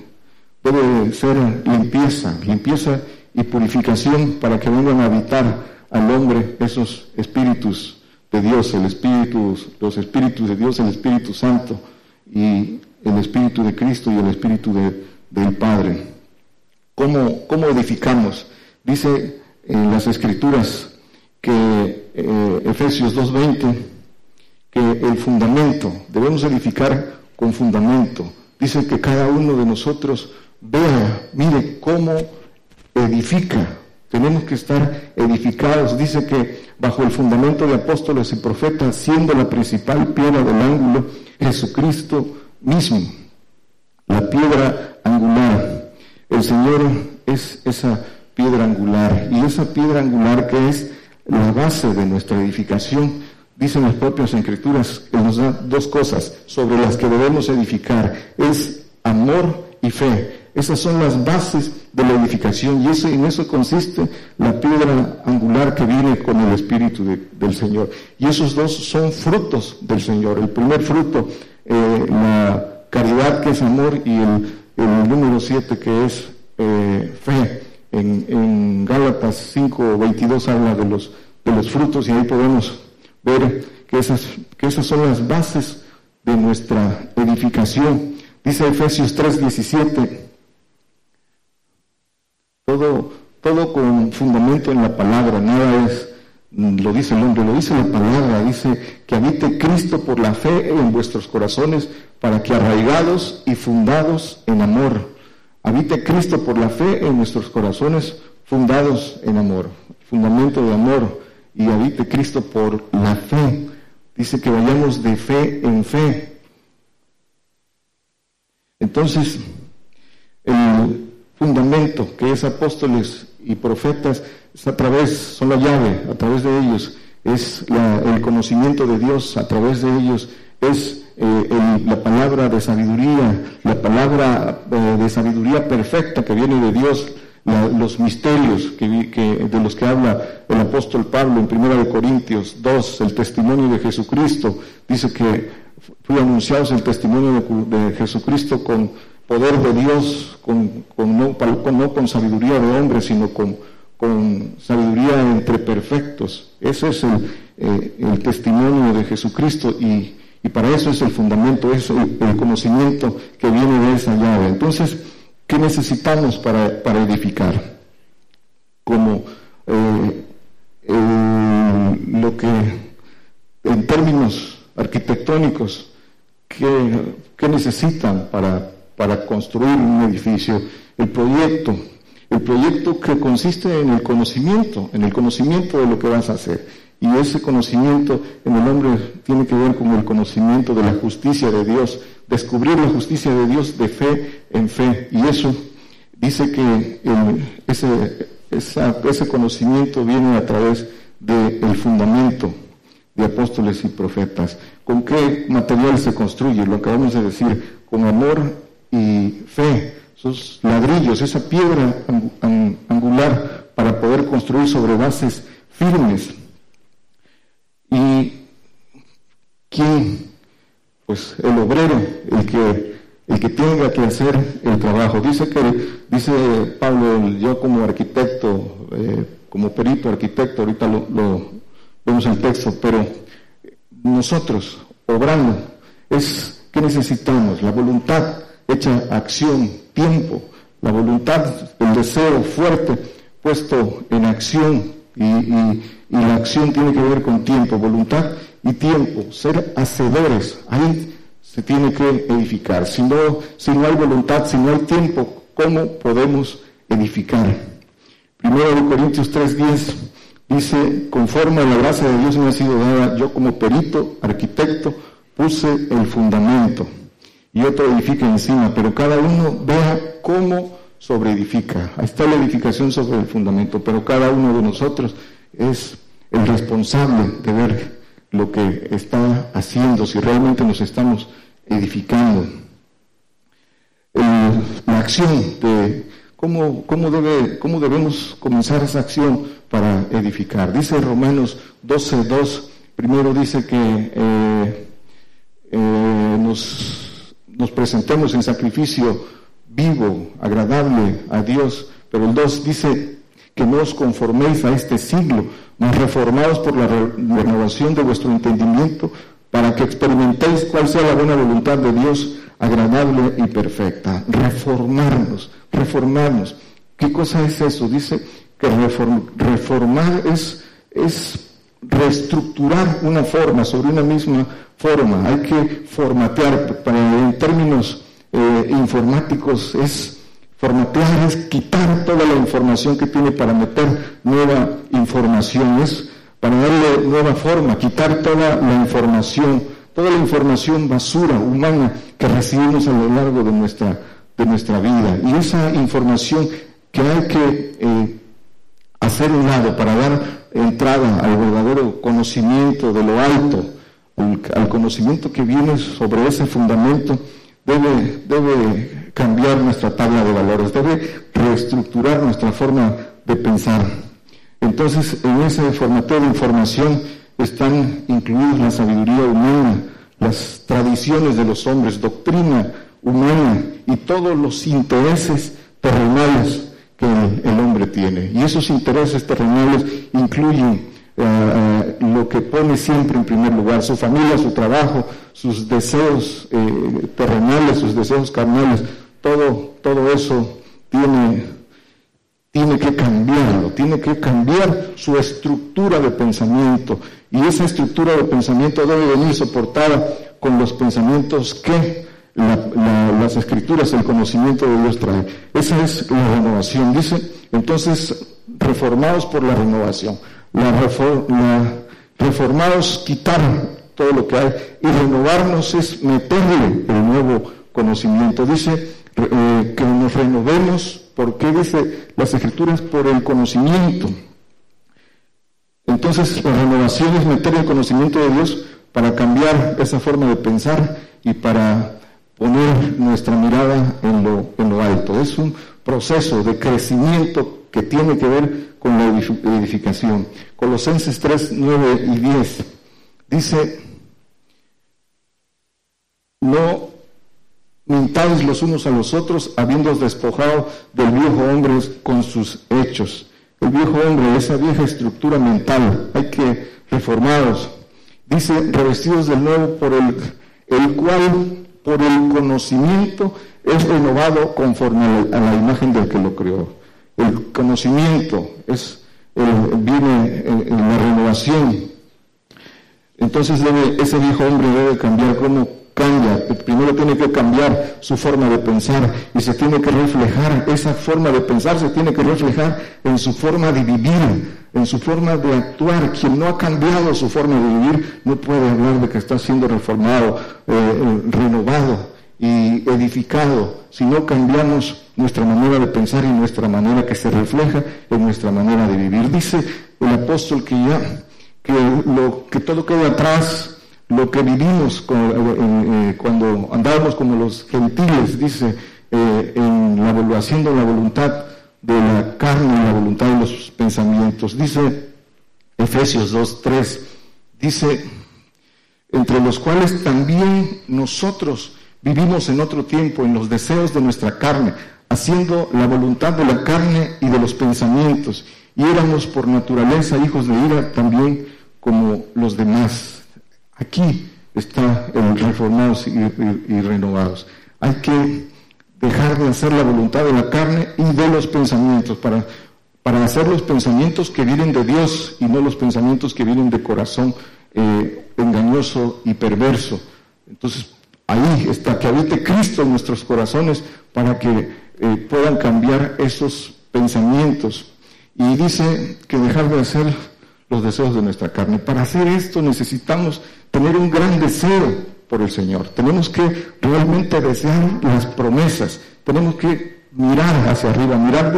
[SPEAKER 6] debe ser limpieza, limpieza y purificación para que vengan a habitar al hombre esos espíritus de Dios, el espíritu, los espíritus de Dios, el Espíritu Santo y el Espíritu de Cristo y el Espíritu del Padre. ¿Cómo, ¿Cómo, edificamos? Dice en las Escrituras que eh, Efesios 2.20 que el fundamento, debemos edificar con fundamento. Dice que cada uno de nosotros vea, mire cómo edifica tenemos que estar edificados. Dice que bajo el fundamento de apóstoles y profetas, siendo la principal piedra del ángulo, Jesucristo mismo, la piedra angular. El Señor es esa piedra angular y esa piedra angular que es la base de nuestra edificación, dicen las propias escrituras, que nos da dos cosas sobre las que debemos edificar, es amor y fe. Esas son las bases de la edificación y eso, en eso consiste la piedra angular que viene con el Espíritu del Señor. Y esos dos son frutos del Señor. El primer fruto, eh, la caridad que es amor y el, número siete que es eh, fe. En, en Gálatas 5, 22 habla de los, de los frutos y ahí podemos ver que esas, que esas son las bases de nuestra edificación. Dice Efesios 3, 17 todo, todo con fundamento en la palabra, nada es, lo dice el hombre, lo dice la palabra, dice que habite Cristo por la fe en vuestros corazones para que arraigados y fundados en amor, habite Cristo por la fe en nuestros corazones fundados en amor, fundamento de amor, y habite Cristo por la fe. Dice que vayamos de fe en fe. Entonces, el, fundamento que es apóstoles y profetas, es a través, son la llave, a través de ellos es el conocimiento de Dios, a través de ellos es eh, la palabra de sabiduría, la palabra eh, de sabiduría perfecta que viene de Dios, los misterios que, de los que habla el apóstol Pablo en 1 Corintios 2, el testimonio de Jesucristo, dice que fue anunciado el testimonio de Jesucristo con poder de Dios, con, no, con, sabiduría de hombre, sino con, sabiduría entre perfectos. Ese es el, eh, testimonio de Jesucristo y, para eso es el fundamento, es el, conocimiento que viene de esa llave. Entonces, ¿qué necesitamos para, edificar? Como eh, lo que en términos arquitectónicos, ¿qué, qué necesitan para para construir un edificio, el proyecto, el proyecto que consiste en el conocimiento, en el conocimiento de lo que vas a hacer. Y ese conocimiento en el hombre tiene que ver con el conocimiento de la justicia de Dios, descubrir la justicia de Dios de fe en fe. Y eso dice que ese, ese conocimiento viene a través del fundamento de apóstoles y profetas. ¿Con qué material se construye? Lo acabamos de decir, con amor y fe, esos ladrillos, esa piedra angular para poder construir sobre bases firmes. Y quién, pues el obrero, el que el que tenga que hacer el trabajo. Dice que, dice Pablo, yo como arquitecto, eh, como perito arquitecto, ahorita lo, lo, vemos el texto, pero nosotros, obrando, es que necesitamos la voluntad hecha acción, tiempo, la voluntad, el deseo fuerte puesto en acción y, la acción tiene que ver con tiempo, voluntad y tiempo, ser hacedores, ahí se tiene que edificar. Si no, si no hay voluntad, si no hay tiempo, ¿cómo podemos edificar? Primero de Corintios 3:10 dice, conforme a la gracia de Dios me ha sido dada, yo como perito, arquitecto, puse el fundamento y otro edifica encima, pero cada uno vea cómo sobreedifica. Ahí está la edificación sobre el fundamento, pero cada uno de nosotros es el responsable de ver lo que está haciendo, si realmente nos estamos edificando. la acción de cómo, cómo, debe, cómo debemos comenzar esa acción para edificar. Dice Romanos 12.2, primero dice que eh, eh, nos nos presentemos en sacrificio vivo, agradable a Dios. Pero el 2 dice que no os conforméis a este siglo, mas reformados por la renovación de vuestro entendimiento, para que experimentéis cuál sea la buena voluntad de Dios, agradable y perfecta. Reformarnos, reformarnos. ¿Qué cosa es eso? Dice que reformar es, es reestructurar una forma sobre una misma forma, hay que formatear, en términos eh, informáticos es formatear, es quitar toda la información que tiene para meter nueva información, es para darle nueva forma, quitar toda la información, toda la información basura humana que recibimos a lo largo de nuestra, de nuestra vida. Y esa información que hay que eh, hacer un lado para dar entrada al verdadero conocimiento de lo alto, al, conocimiento que viene sobre ese fundamento debe, cambiar nuestra tabla de valores, debe reestructurar nuestra forma de pensar. Entonces, en ese formato de información están incluidos la sabiduría humana, las tradiciones de los hombres, doctrina humana y todos los intereses terrenales que el, hombre tiene. Y esos intereses terrenales incluyen eh, eh, lo que pone siempre en primer lugar, su familia, su trabajo, sus deseos eh, terrenales, sus deseos carnales, todo, todo eso tiene, tiene que cambiarlo, tiene que cambiar su estructura de pensamiento. Y esa estructura de pensamiento debe venir soportada con los pensamientos que las escrituras, el conocimiento de Dios trae. Esa es la renovación. Dice, entonces, reformados por la renovación. La, reformados quitar todo lo que hay y renovarnos es meterle el nuevo conocimiento. Dice eh, que nos renovemos, porque dice las escrituras? Por el conocimiento. Entonces, la renovación es meter el conocimiento de Dios para cambiar esa forma de pensar y para poner nuestra mirada en lo, alto. Es un proceso de crecimiento que tiene que ver con la edificación. Colosenses 3, 9 y 10 dice, no mintáis los unos a los otros, habiendo despojado del viejo hombre con sus hechos. El viejo hombre, esa vieja estructura mental, hay que reformados. Dice, revestidos de nuevo por el, el cual por el conocimiento es renovado conforme a la, imagen del que lo creó. El conocimiento es, viene en, la renovación. Entonces ese viejo hombre debe cambiar como cambia. Primero tiene que cambiar su forma de pensar y se tiene que reflejar, esa forma de pensar se tiene que reflejar en su forma de vivir, en su forma de actuar. Quien no ha cambiado su forma de vivir no puede hablar de que está siendo reformado eh, eh, renovado y edificado, si no cambiamos nuestra manera de pensar y nuestra manera que se refleja en nuestra manera de vivir. Dice el apóstol que ya lo, que todo queda atrás, lo que vivimos eh, cuando andábamos como los gentiles, dice, en la, haciendo la voluntad de la carne y la voluntad de los pensamientos. Dice Efesios 2, 3, dice, entre los cuales también nosotros vivimos en otro tiempo en los deseos de nuestra carne, haciendo la voluntad de la carne y de los pensamientos, y éramos por naturaleza hijos de ira también como los demás. Aquí está el reformados y, renovados. Hay que dejar de hacer la voluntad de la carne y de los pensamientos para, para hacer los pensamientos que vienen de Dios y no los pensamientos que vienen de corazón eh, engañoso y perverso. Entonces, ahí está, que habite Cristo en nuestros corazones para que eh, puedan cambiar esos pensamientos. Y dice que dejar de hacer los deseos de nuestra carne. Para hacer esto necesitamos tener un gran deseo por el Señor. Tenemos que realmente desear las promesas. Tenemos que mirar hacia arriba, mirar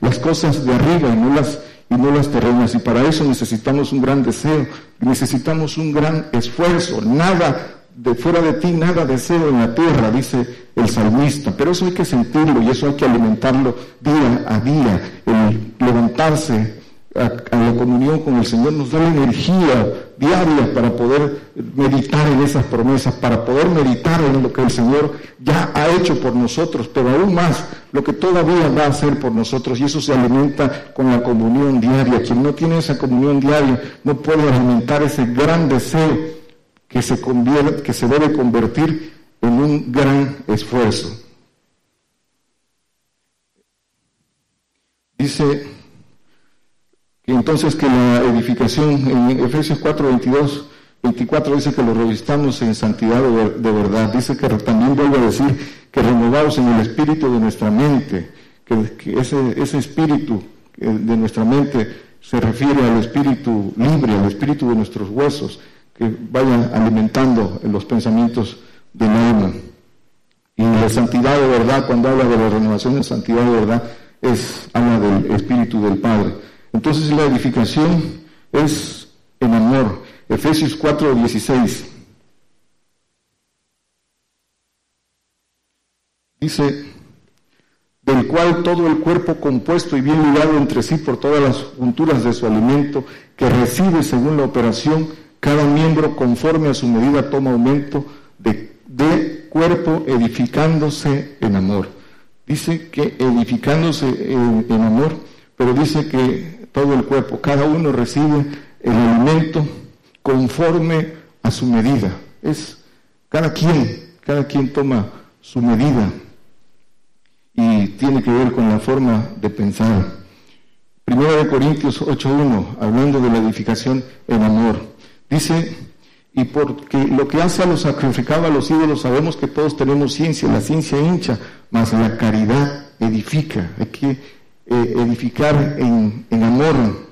[SPEAKER 6] las cosas de arriba y no las y no las terrenas. Y para eso necesitamos un gran deseo, necesitamos un gran esfuerzo. Nada de fuera de ti, nada deseo en la tierra, dice el salmista. Pero eso hay que sentirlo y eso hay que alimentarlo día a día. El levantarse a, la comunión con el Señor nos da la energía diaria para poder meditar en esas promesas, para poder meditar en lo que el Señor ya ha hecho por nosotros, pero aún más lo que todavía va a hacer por nosotros y eso se alimenta con la comunión diaria. Quien no tiene esa comunión diaria no puede alimentar ese gran deseo que se, que se debe convertir en un gran esfuerzo. Dice entonces que la edificación en Efesios 4, 22, 24 dice que lo revistamos en santidad de, verdad. Dice que también vuelve a decir que renovados en el espíritu de nuestra mente, que, ese, espíritu de nuestra mente se refiere al espíritu libre, al espíritu de nuestros huesos, que vaya alimentando los pensamientos del alma. Y la santidad de verdad, cuando habla de la renovación de santidad de verdad, es habla del espíritu del Padre. Entonces la edificación es en amor. Efesios 4, 16. Dice, del cual todo el cuerpo compuesto y bien ligado entre sí por todas las junturas de su alimento, que recibe según la operación, cada miembro conforme a su medida toma aumento de, cuerpo edificándose en amor. Dice que edificándose en, en amor, pero dice que todo el cuerpo, cada uno recibe el alimento conforme a su medida. Es cada quien, cada quien toma su medida y tiene que ver con la forma de pensar. Primera de Corintios 8.1, hablando de la edificación en amor. Dice, y porque lo que hace a los sacrificados a los ídolos, sabemos que todos tenemos ciencia, la ciencia hincha, mas la caridad edifica. Hay que eh, edificar en, en amor.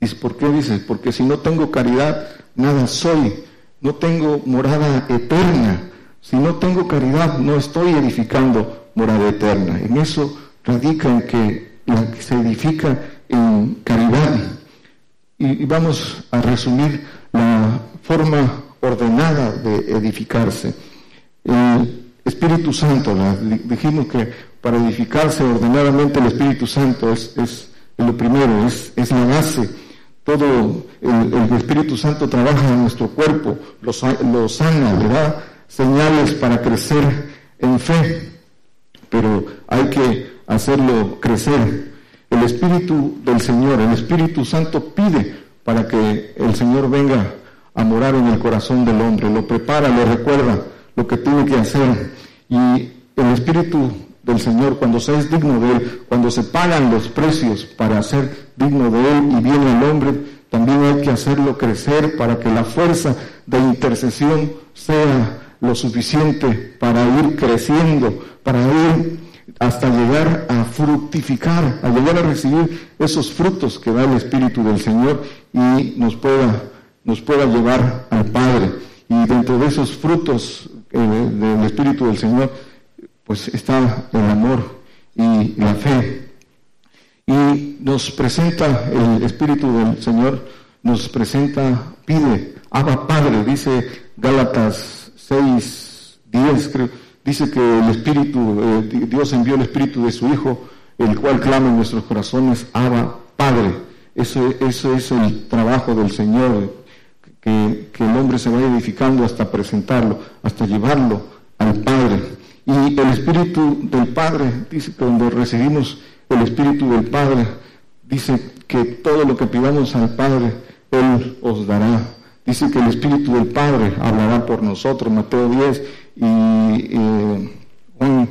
[SPEAKER 6] Dice, ¿por qué dices? Porque si no tengo caridad, nada soy. No tengo morada eterna. Si no tengo caridad, no estoy edificando morada eterna. En eso radica en que, se edifica en caridad. Y, vamos a resumir la forma ordenada de edificarse. El Espíritu Santo, dijimos que para edificarse ordenadamente el Espíritu Santo es, lo primero, es, es la base. Todo el, Espíritu Santo trabaja en nuestro cuerpo, lo, lo sana, le da señales para crecer en fe pero hay que hacerlo crecer. El Espíritu del Señor, el Espíritu Santo pide para que el Señor venga a morar en el corazón del hombre, lo prepara, lo recuerda lo que tiene que hacer. Y el Espíritu del Señor, cuando se es digno de Él, cuando se pagan los precios para ser digno de Él y viene el hombre, también hay que hacerlo crecer para que la fuerza de intercesión sea lo suficiente para ir creciendo, para ir hasta llegar a fructificar, a llegar a recibir esos frutos que da el Espíritu del Señor y nos pueda, nos pueda llevar al Padre. Y dentro de esos frutos del Espíritu del Señor, pues está el amor y la fe. Y nos presenta el Espíritu del Señor, nos presenta, pide, Abba Padre, dice Gálatas 6, 10 creo Dice que el Espíritu, eh, Dios envió el Espíritu de su Hijo, el cual clama en nuestros corazones, Abba, Padre. Eso, eso es el trabajo del Señor, que, el hombre se vaya edificando hasta presentarlo, hasta llevarlo al Padre. Y el Espíritu del Padre, dice que cuando recibimos el Espíritu del Padre, dice que todo lo que pidamos al Padre, Él os dará. Dice que el Espíritu del Padre hablará por nosotros, Mateo 10, y eh, Juan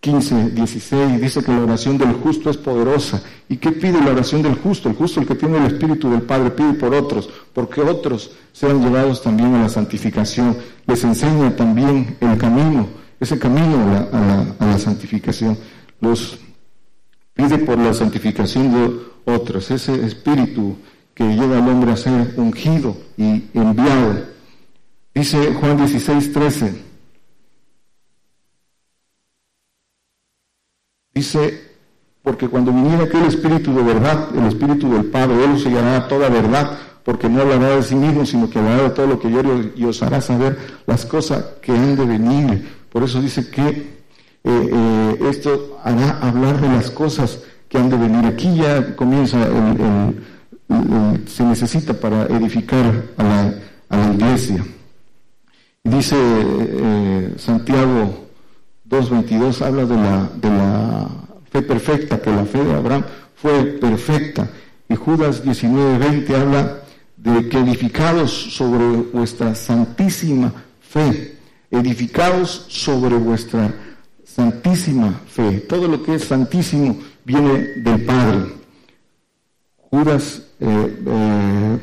[SPEAKER 6] 15, 16 dice que la oración del justo es poderosa. ¿Y qué pide la oración del justo? El justo, el que tiene el Espíritu del Padre, pide por otros, porque otros sean llevados también a la santificación. Les enseña también el camino, ese camino a la, santificación. Los pide por la santificación de otros, ese Espíritu que lleva al hombre a ser ungido y enviado. Dice Juan 16, 13. Dice, porque cuando viniera aquel Espíritu de verdad, el Espíritu del Padre, Él os sellará toda verdad, porque no hablará de sí mismo, sino que hablará de todo lo que yo y os hará saber las cosas que han de venir. Por eso dice que eh, eh, esto hará hablar de las cosas que han de venir. Aquí ya comienza, el, se necesita para edificar a la, a la iglesia. Dice eh, Santiago 2.22 habla de la, de la fe perfecta, que la fe de Abraham fue perfecta. Y Judas 19.20 habla de que edificados sobre vuestra santísima fe, edificados sobre vuestra santísima fe. Todo lo que es santísimo viene del Padre. Judas eh, eh,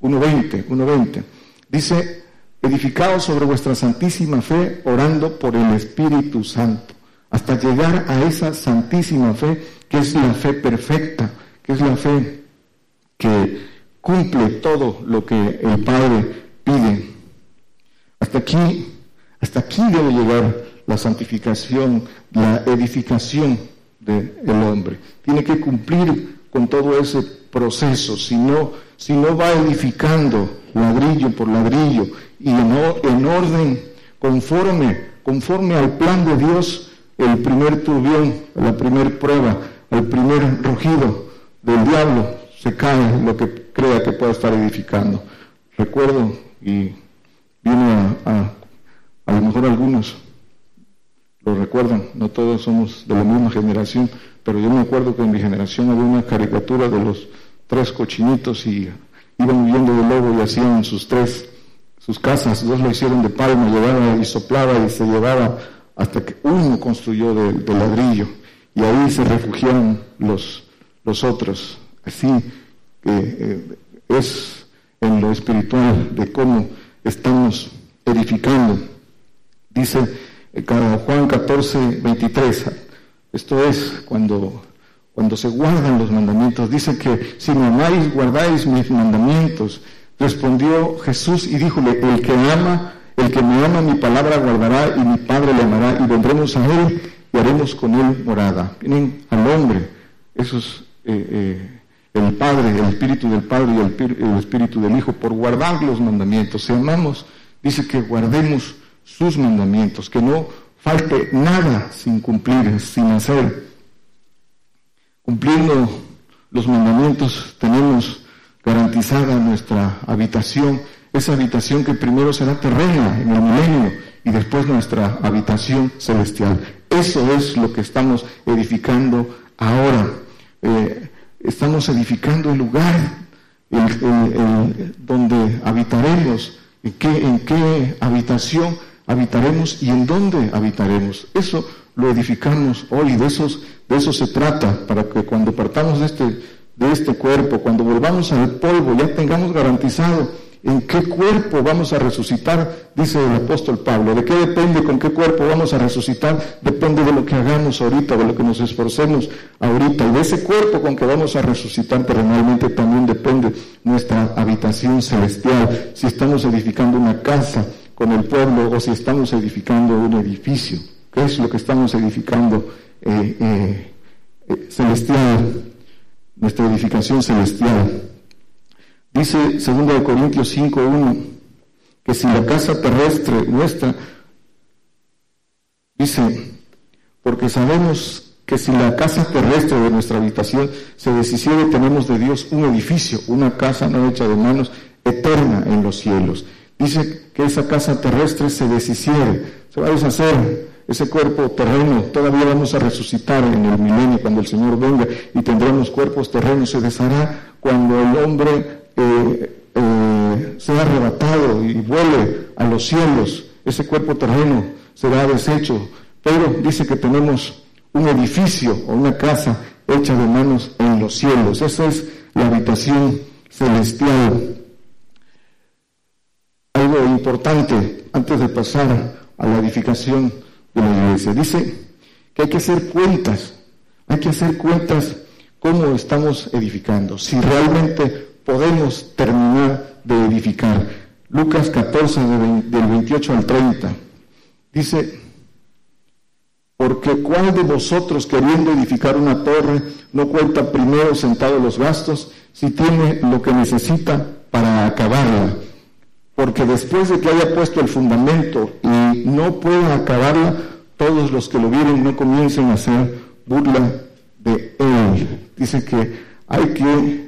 [SPEAKER 6] 1.20, 1.20. Dice, edificados sobre vuestra santísima fe, orando por el Espíritu Santo, hasta llegar a esa santísima fe que es la fe perfecta, que es la fe que cumple todo lo que el Padre pide. Hasta aquí, hasta aquí debe llegar la santificación, la edificación del hombre. Tiene que cumplir con todo ese proceso, si no, si no va edificando ladrillo por ladrillo y en, orden conforme conforme al plan de Dios, el primer turbión, la primer prueba, el primer rugido del diablo, se cae lo que crea que pueda estar edificando. Recuerdo, y viene a, a, lo mejor algunos lo recuerdan, no todos somos de la misma generación, pero yo me acuerdo que en mi generación había una caricatura de los tres cochinitos y iban huyendo del lobo y hacían sus tres, sus casas, dos lo hicieron de palma, llevaba y soplaba y se llevaba hasta que uno construyó de, ladrillo y ahí se refugiaron los, los otros. Así eh, es en lo espiritual de cómo estamos edificando. Dice eh, Juan 14, 23, esto es cuando, cuando se guardan los mandamientos. Dice que si me amáis, guardáis mis mandamientos. Respondió Jesús y díjole, el que ama, el que me ama mi palabra guardará y mi Padre le amará y vendremos a él y haremos con él morada. Miren al hombre, eso es eh, eh, el Padre, el Espíritu del Padre y el, Espíritu del Hijo, por guardar los mandamientos. Si amamos, dice que guardemos sus mandamientos, que no falte nada sin cumplir, sin hacer. Cumpliendo los mandamientos tenemos garantizada nuestra habitación, esa habitación que primero será terrena en el milenio y después nuestra habitación celestial. Eso es lo que estamos edificando ahora. Eh, estamos edificando el lugar donde habitaremos, en qué, habitación habitaremos y en dónde habitaremos. Eso lo edificamos hoy, de, esos, de eso se trata, para que cuando partamos de este, de este cuerpo, cuando volvamos al polvo, ya tengamos garantizado ¿En qué cuerpo vamos a resucitar? Dice el apóstol Pablo. ¿De qué depende con qué cuerpo vamos a resucitar? Depende de lo que hagamos ahorita, de lo que nos esforcemos ahorita. Y de ese cuerpo con que vamos a resucitar terrenalmente también depende nuestra habitación celestial. Si estamos edificando una casa con el pueblo o si estamos edificando un edificio. ¿Qué es lo que estamos edificando eh, eh, celestial? Nuestra edificación celestial. Dice 2 Corintios 5.1 que si la casa terrestre nuestra, dice, porque sabemos que si la casa terrestre de nuestra habitación se deshiciere, tenemos de Dios un edificio, una casa no hecha de manos, eterna en los cielos. Dice que esa casa terrestre se deshiciere, se va a deshacer ese cuerpo terreno, todavía vamos a resucitar en el milenio cuando el Señor venga y tendremos cuerpos terrenos, se deshará cuando el hombre eh, eh, sea arrebatado y vuele a los cielos, ese cuerpo terreno será deshecho. Pero dice que tenemos un edificio o una casa hecha de manos en los cielos. Esa es la habitación celestial. Algo importante antes de pasar a la edificación Dice que hay que hacer cuentas, hay que hacer cuentas cómo estamos edificando. Si realmente podemos terminar de edificar. Lucas 14, del 28 al 30, dice, porque cuál de vosotros queriendo edificar una torre no cuenta primero sentado los gastos si tiene lo que necesita para acabarla? Porque después de que haya puesto el fundamento y no pueda acabarla, todos los que lo vieron no comiencen a hacer burla de él. Dice que hay que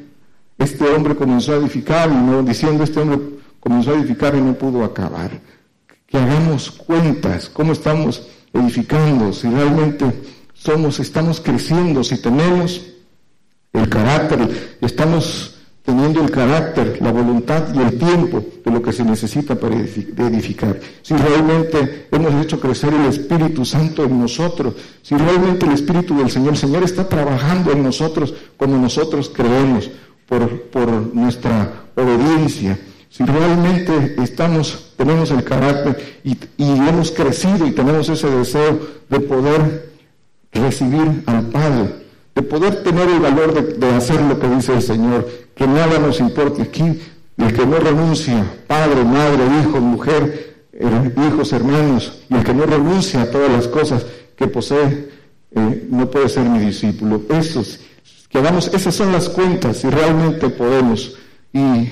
[SPEAKER 6] este hombre comenzó a edificar y no diciendo este hombre comenzó a edificar y no pudo acabar. Que hagamos cuentas, cómo estamos edificando, si realmente somos, estamos creciendo, si tenemos el carácter, estamos teniendo el carácter, la voluntad y el tiempo de lo que se necesita para edificar. Si realmente hemos hecho crecer el Espíritu Santo en nosotros, si realmente el Espíritu del Señor, el Señor está trabajando en nosotros como nosotros creemos, por, nuestra obediencia, si realmente estamos, tenemos el carácter y, hemos crecido y tenemos ese deseo de poder recibir al Padre, de poder tener el valor de, hacer lo que dice el Señor, que nada nos importe aquí, el que no renuncia, padre, madre, hijo, mujer, hijos, hermanos, y el que no renuncia a todas las cosas que posee, eh, no puede ser mi discípulo. Esos que hagamos, esas son las cuentas y realmente podemos. Y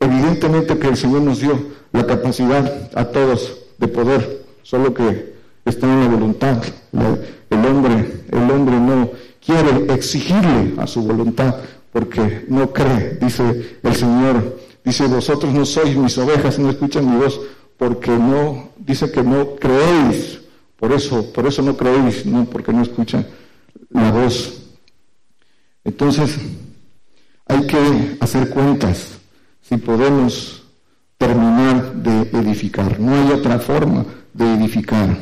[SPEAKER 6] evidentemente que el Señor nos dio la capacidad a todos de poder solo que está en la voluntad. El hombre, el hombre no quiere exigirle a su voluntad porque no cree, dice el Señor. Dice, vosotros no sois mis ovejas, no escuchan mi voz, porque no, dice que no creéis. Por eso, por eso no creéis, no porque no escuchan la voz. Entonces, hay que hacer cuentas si podemos terminar de edificar. No hay otra forma de edificar.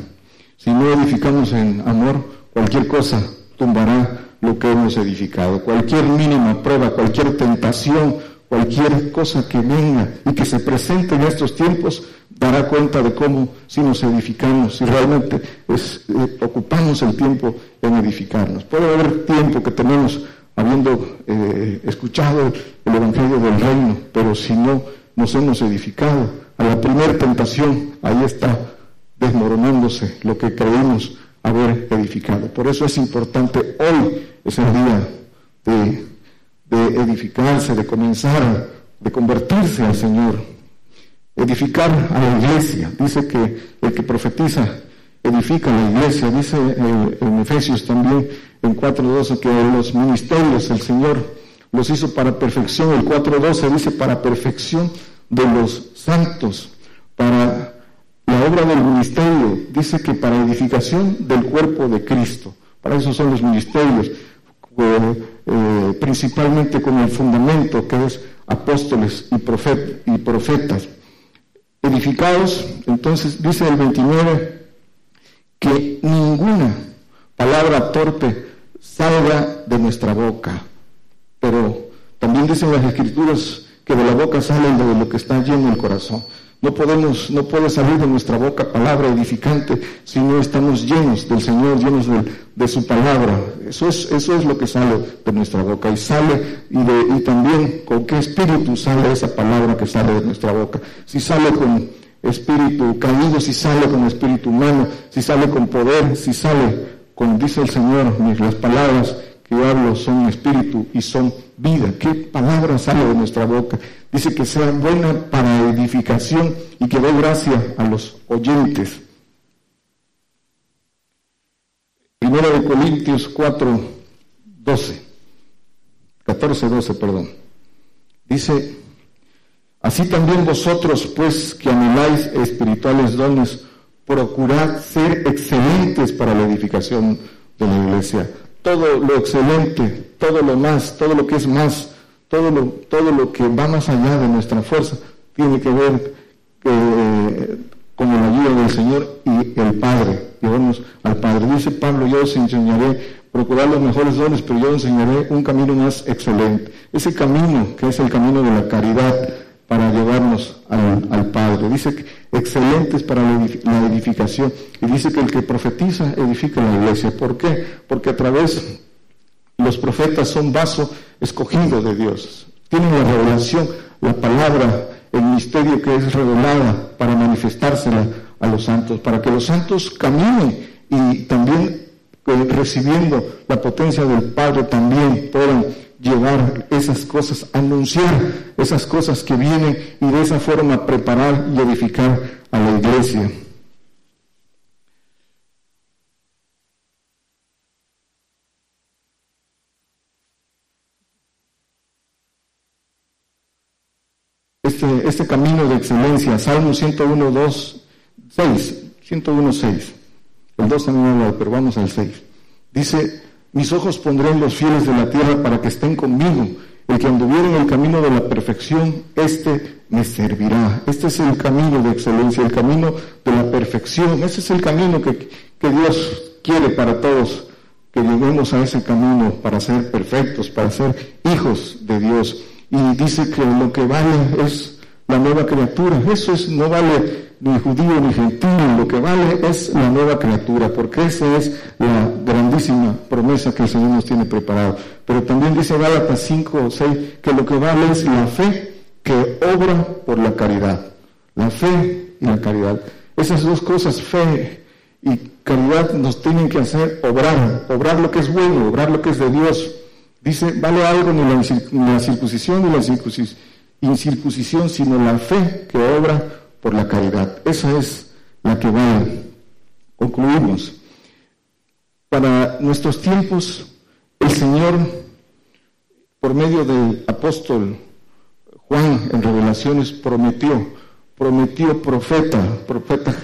[SPEAKER 6] Si no edificamos en amor, cualquier cosa tumbará lo que hemos edificado. Cualquier mínima prueba, cualquier tentación, cualquier cosa que venga y que se presente en estos tiempos, dará cuenta de cómo si nos edificamos, si realmente eh, ocupamos el tiempo en edificarnos. Puede haber tiempo que tenemos habiendo eh, escuchado el Evangelio del Reino, pero si no nos hemos edificado, a la primera tentación, ahí está desmoronándose lo que creímos haber edificado. Por eso es importante, hoy es el día de, edificarse, de comenzar, de convertirse al Señor, edificar a la iglesia. Dice que el que profetiza edifica la iglesia. Dice eh, en Efesios también en 4.12 que los ministerios el Señor los hizo para perfección. El 4.12 dice para perfección de los santos, para la obra del ministerio. Dice que para edificación del cuerpo de Cristo. Para eso son los ministerios, eh, eh, principalmente con el fundamento que es apóstoles y, y profetas. Edificados, entonces dice el 29, que ninguna palabra torpe salga de nuestra boca. Pero también dicen las escrituras que de la boca sale de lo que está lleno el corazón. No podemos, no puede salir de nuestra boca palabra edificante si no estamos llenos del Señor, llenos de, su palabra. Eso es, eso es lo que sale de nuestra boca. Y sale, y, de, y también con qué espíritu sale esa palabra que sale de nuestra boca. Si sale con espíritu caído, si sale con espíritu humano, si sale con poder, si sale con, dice el Señor, las palabras que hablo son espíritu y son vida. ¿Qué palabra sale de nuestra boca? Dice que sea buena para edificación y que dé gracia a los oyentes. Primera de Corintios 4, 12, 14, 12, perdón. Dice, así también vosotros, pues, que anheláis espirituales dones, procurad ser excelentes para la edificación de la iglesia todo lo excelente, todo lo más, todo lo que es más, todo lo, todo lo que va más allá de nuestra fuerza, tiene que ver eh, con la ayuda del Señor y el Padre. Llevamos al Padre. Dice Pablo, yo os enseñaré procurar los mejores dones, pero yo os enseñaré un camino más excelente. Ese camino, que es el camino de la caridad, para llevarnos al, Padre. Dice que excelentes para la edificación. Y dice que el que profetiza edifica la iglesia. ¿Por qué? Porque a través los profetas son vaso escogido de Dios. Tienen la revelación, la palabra, el misterio que es revelada para manifestársela a los santos, para que los santos caminen y también eh, recibiendo la potencia del Padre también puedan llevar esas cosas, anunciar esas cosas que vienen y de esa forma preparar y edificar a la iglesia. Este, este camino de excelencia, Salmo 101, 2, 6, 101, 6. El 2 también habla, pero vamos al 6. Dice, mis ojos pondré en los fieles de la tierra para que estén conmigo. El que anduviera en el camino de la perfección, este me servirá. Este es el camino de excelencia, el camino de la perfección. Ese es el camino que, que Dios quiere para todos, que lleguemos a ese camino para ser perfectos, para ser hijos de Dios. Y dice que lo que vale es la nueva criatura. Eso es, no vale ni judío ni gentil, lo que vale es la nueva criatura, porque esa es la grandísima promesa que el Señor nos tiene preparado. Pero también dice Gálatas 5 o 6 que lo que vale es la fe que obra por la caridad. La fe y la caridad. Esas dos cosas, fe y caridad, nos tienen que hacer obrar, obrar lo que es bueno, obrar lo que es de Dios. Dice, vale algo ni la, circuncisión ni la incircuncisión, sino la fe que obra por la caridad. Esa es la que vale. concluimos. Para nuestros tiempos, el Señor, por medio del apóstol Juan en Revelaciones, prometió, prometió profeta, profeta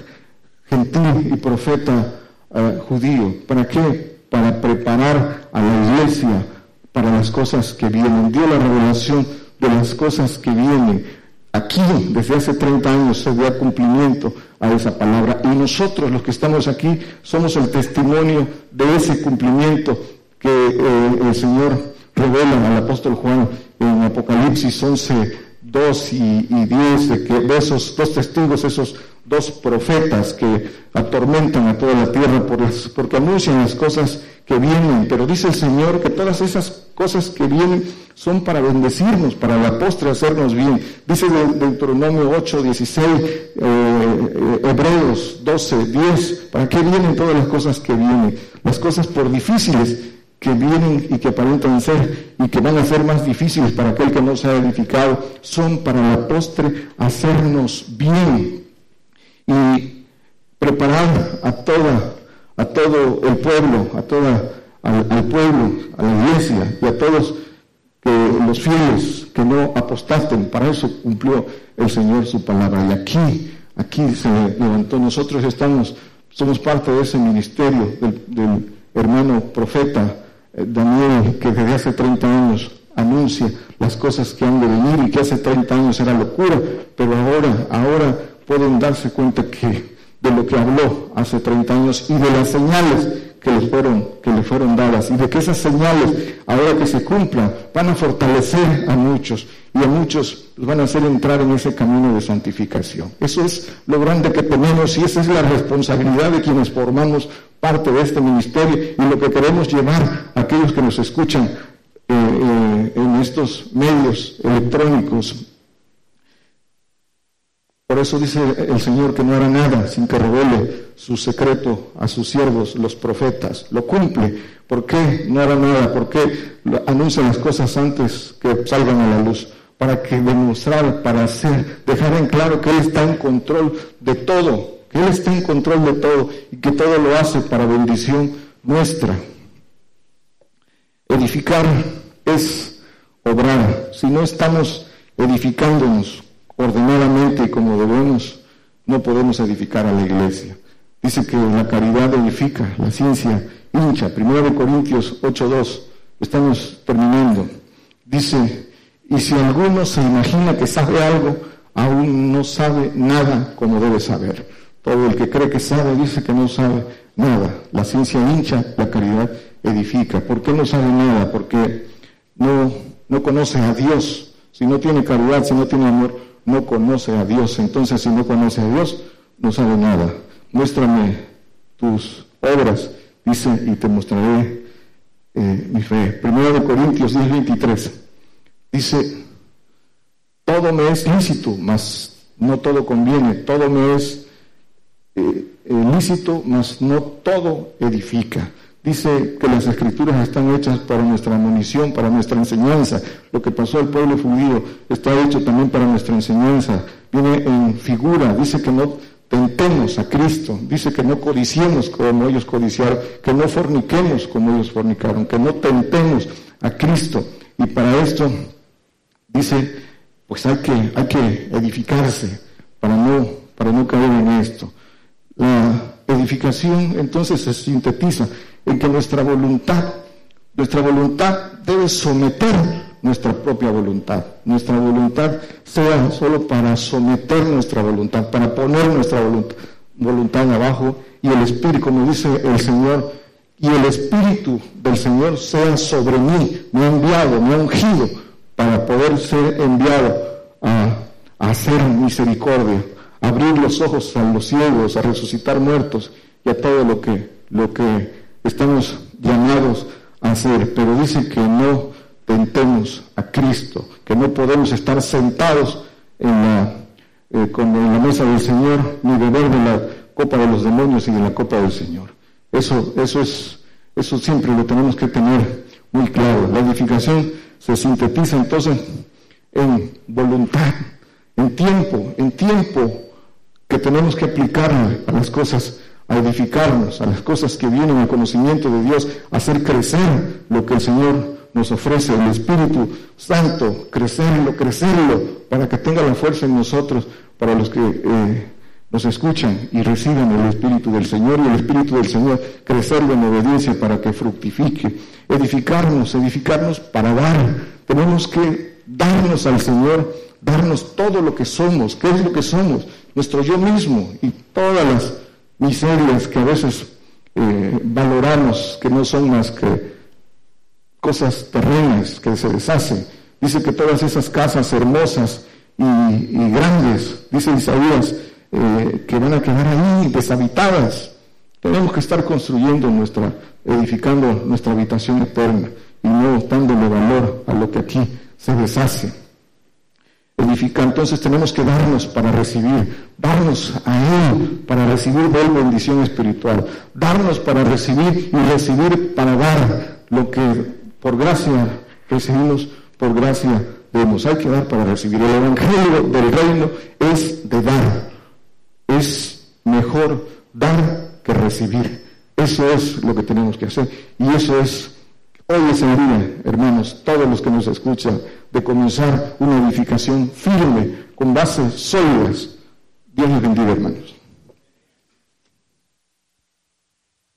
[SPEAKER 6] gentil y profeta eh, judío. ¿Para qué? Para preparar a la iglesia para las cosas que vienen. Dio la revelación de las cosas que vienen. Aquí, desde hace 30 años, se da cumplimiento a esa palabra. Y nosotros, los que estamos aquí, somos el testimonio de ese cumplimiento que eh, el Señor revela al apóstol Juan en Apocalipsis 11, 2 y, 10, de que de esos dos testigos, esos dos profetas que atormentan a toda la tierra por porque anuncian las cosas que vienen, pero dice el Señor que todas esas cosas que vienen son para bendecirnos, para la postre hacernos bien. Dice Deuteronomio 8, 16, eh, eh, Hebreos 12, 10, ¿para qué vienen todas las cosas que vienen? Las cosas por difíciles que vienen y que aparentan ser y que van a ser más difíciles para aquel que no se ha edificado, son para la postre hacernos bien y preparar a toda a todo el pueblo, a toda, al, pueblo, a la iglesia y a todos que, los fieles que no apostaten. Para eso cumplió el Señor su palabra. Y aquí, aquí se levantó. Nosotros estamos, somos parte de ese ministerio del, hermano profeta eh, Daniel, que desde hace 30 años anuncia las cosas que han de venir y que hace 30 años era locura, pero ahora, ahora pueden darse cuenta que de lo que habló hace 30 años y de las señales que le fueron, que fueron dadas y de que esas señales, ahora que se cumplan, van a fortalecer a muchos y a muchos los van a hacer entrar en ese camino de santificación. Eso es lo grande que tenemos y esa es la responsabilidad de quienes formamos parte de este ministerio y lo que queremos llevar a aquellos que nos escuchan eh, eh, en estos medios electrónicos por eso dice el Señor que no hará nada sin que revele su secreto a sus siervos, los profetas. Lo cumple. ¿Por qué no hará nada? ¿Por qué anuncia las cosas antes que salgan a la luz? Para que demostrar, para hacer, dejar en claro que Él está en control de todo, que Él está en control de todo y que todo lo hace para bendición nuestra. Edificar es obrar. Si no estamos edificándonos ordenadamente y como debemos, no podemos edificar a la iglesia. Dice que la caridad edifica, la ciencia hincha. Primero de Corintios 8.2, estamos terminando. Dice, y si alguno se imagina que sabe algo, aún no sabe nada como debe saber. Todo el que cree que sabe dice que no sabe nada. La ciencia hincha, la caridad edifica. ¿Por qué no sabe nada? Porque no, no conoce a Dios. Si no tiene caridad, si no tiene amor, no conoce a Dios. Entonces, si no conoce a Dios, no sabe nada. Muéstrame tus obras, dice, y te mostraré eh, mi fe. Primero de Corintios 10, 23. Dice, todo me es lícito, mas no todo conviene. Todo me es eh, eh, lícito, mas no todo edifica. Dice que las escrituras están hechas para nuestra munición, para nuestra enseñanza. Lo que pasó al pueblo judío está hecho también para nuestra enseñanza. Viene en figura, dice que no tentemos a Cristo, dice que no codiciemos como ellos codiciaron, que no forniquemos como ellos fornicaron, que no tentemos a Cristo. Y para esto dice, pues hay que, hay que edificarse para no, para no caer en esto. La edificación entonces se sintetiza en que nuestra voluntad, nuestra voluntad debe someter nuestra propia voluntad. Nuestra voluntad sea solo para someter nuestra voluntad, para poner nuestra voluntad, abajo y el Espíritu, como dice el Señor, y el Espíritu del Señor sea sobre mí, me ha enviado, me ha ungido para poder ser enviado a, a hacer misericordia, a abrir los ojos a los ciegos, a resucitar muertos y a todo lo que, lo que estamos llamados a hacer, pero dice que no tentemos a Cristo, que no podemos estar sentados en la, eh, en la mesa del Señor ni beber de la copa de los demonios y de la copa del Señor. Eso, eso, es, eso siempre lo tenemos que tener muy claro. La edificación se sintetiza entonces en voluntad, en tiempo, en tiempo que tenemos que aplicar a las cosas a edificarnos, a las cosas que vienen, al conocimiento de Dios, a hacer crecer lo que el Señor nos ofrece, el Espíritu Santo, crecerlo, crecerlo, para que tenga la fuerza en nosotros, para los que eh, nos escuchan y reciban el Espíritu del Señor y el Espíritu del Señor, crecerlo en obediencia para que fructifique, edificarnos, edificarnos para dar. Tenemos que darnos al Señor, darnos todo lo que somos. ¿Qué es lo que somos? Nuestro yo mismo y todas las miserias que a veces eh, valoramos, que no son más que cosas terrenas que se deshacen. Dice que todas esas casas hermosas y, grandes, dice Isaías, eh, que van a quedar ahí deshabitadas. Tenemos que estar construyendo nuestra, edificando nuestra habitación eterna y no dándole valor a lo que aquí se deshace. Edifica, entonces tenemos que darnos para recibir, darnos a Él para recibir de bendición espiritual, darnos para recibir y recibir para dar lo que por gracia recibimos, por gracia demos. Hay que dar para recibir. El Evangelio del Reino es de dar. Es mejor dar que recibir. Eso es lo que tenemos que hacer. Y eso es, hoy es el día, hermanos, todos los que nos escuchan, de comenzar una edificación firme, con bases sólidas. Dios les bendiga, hermanos.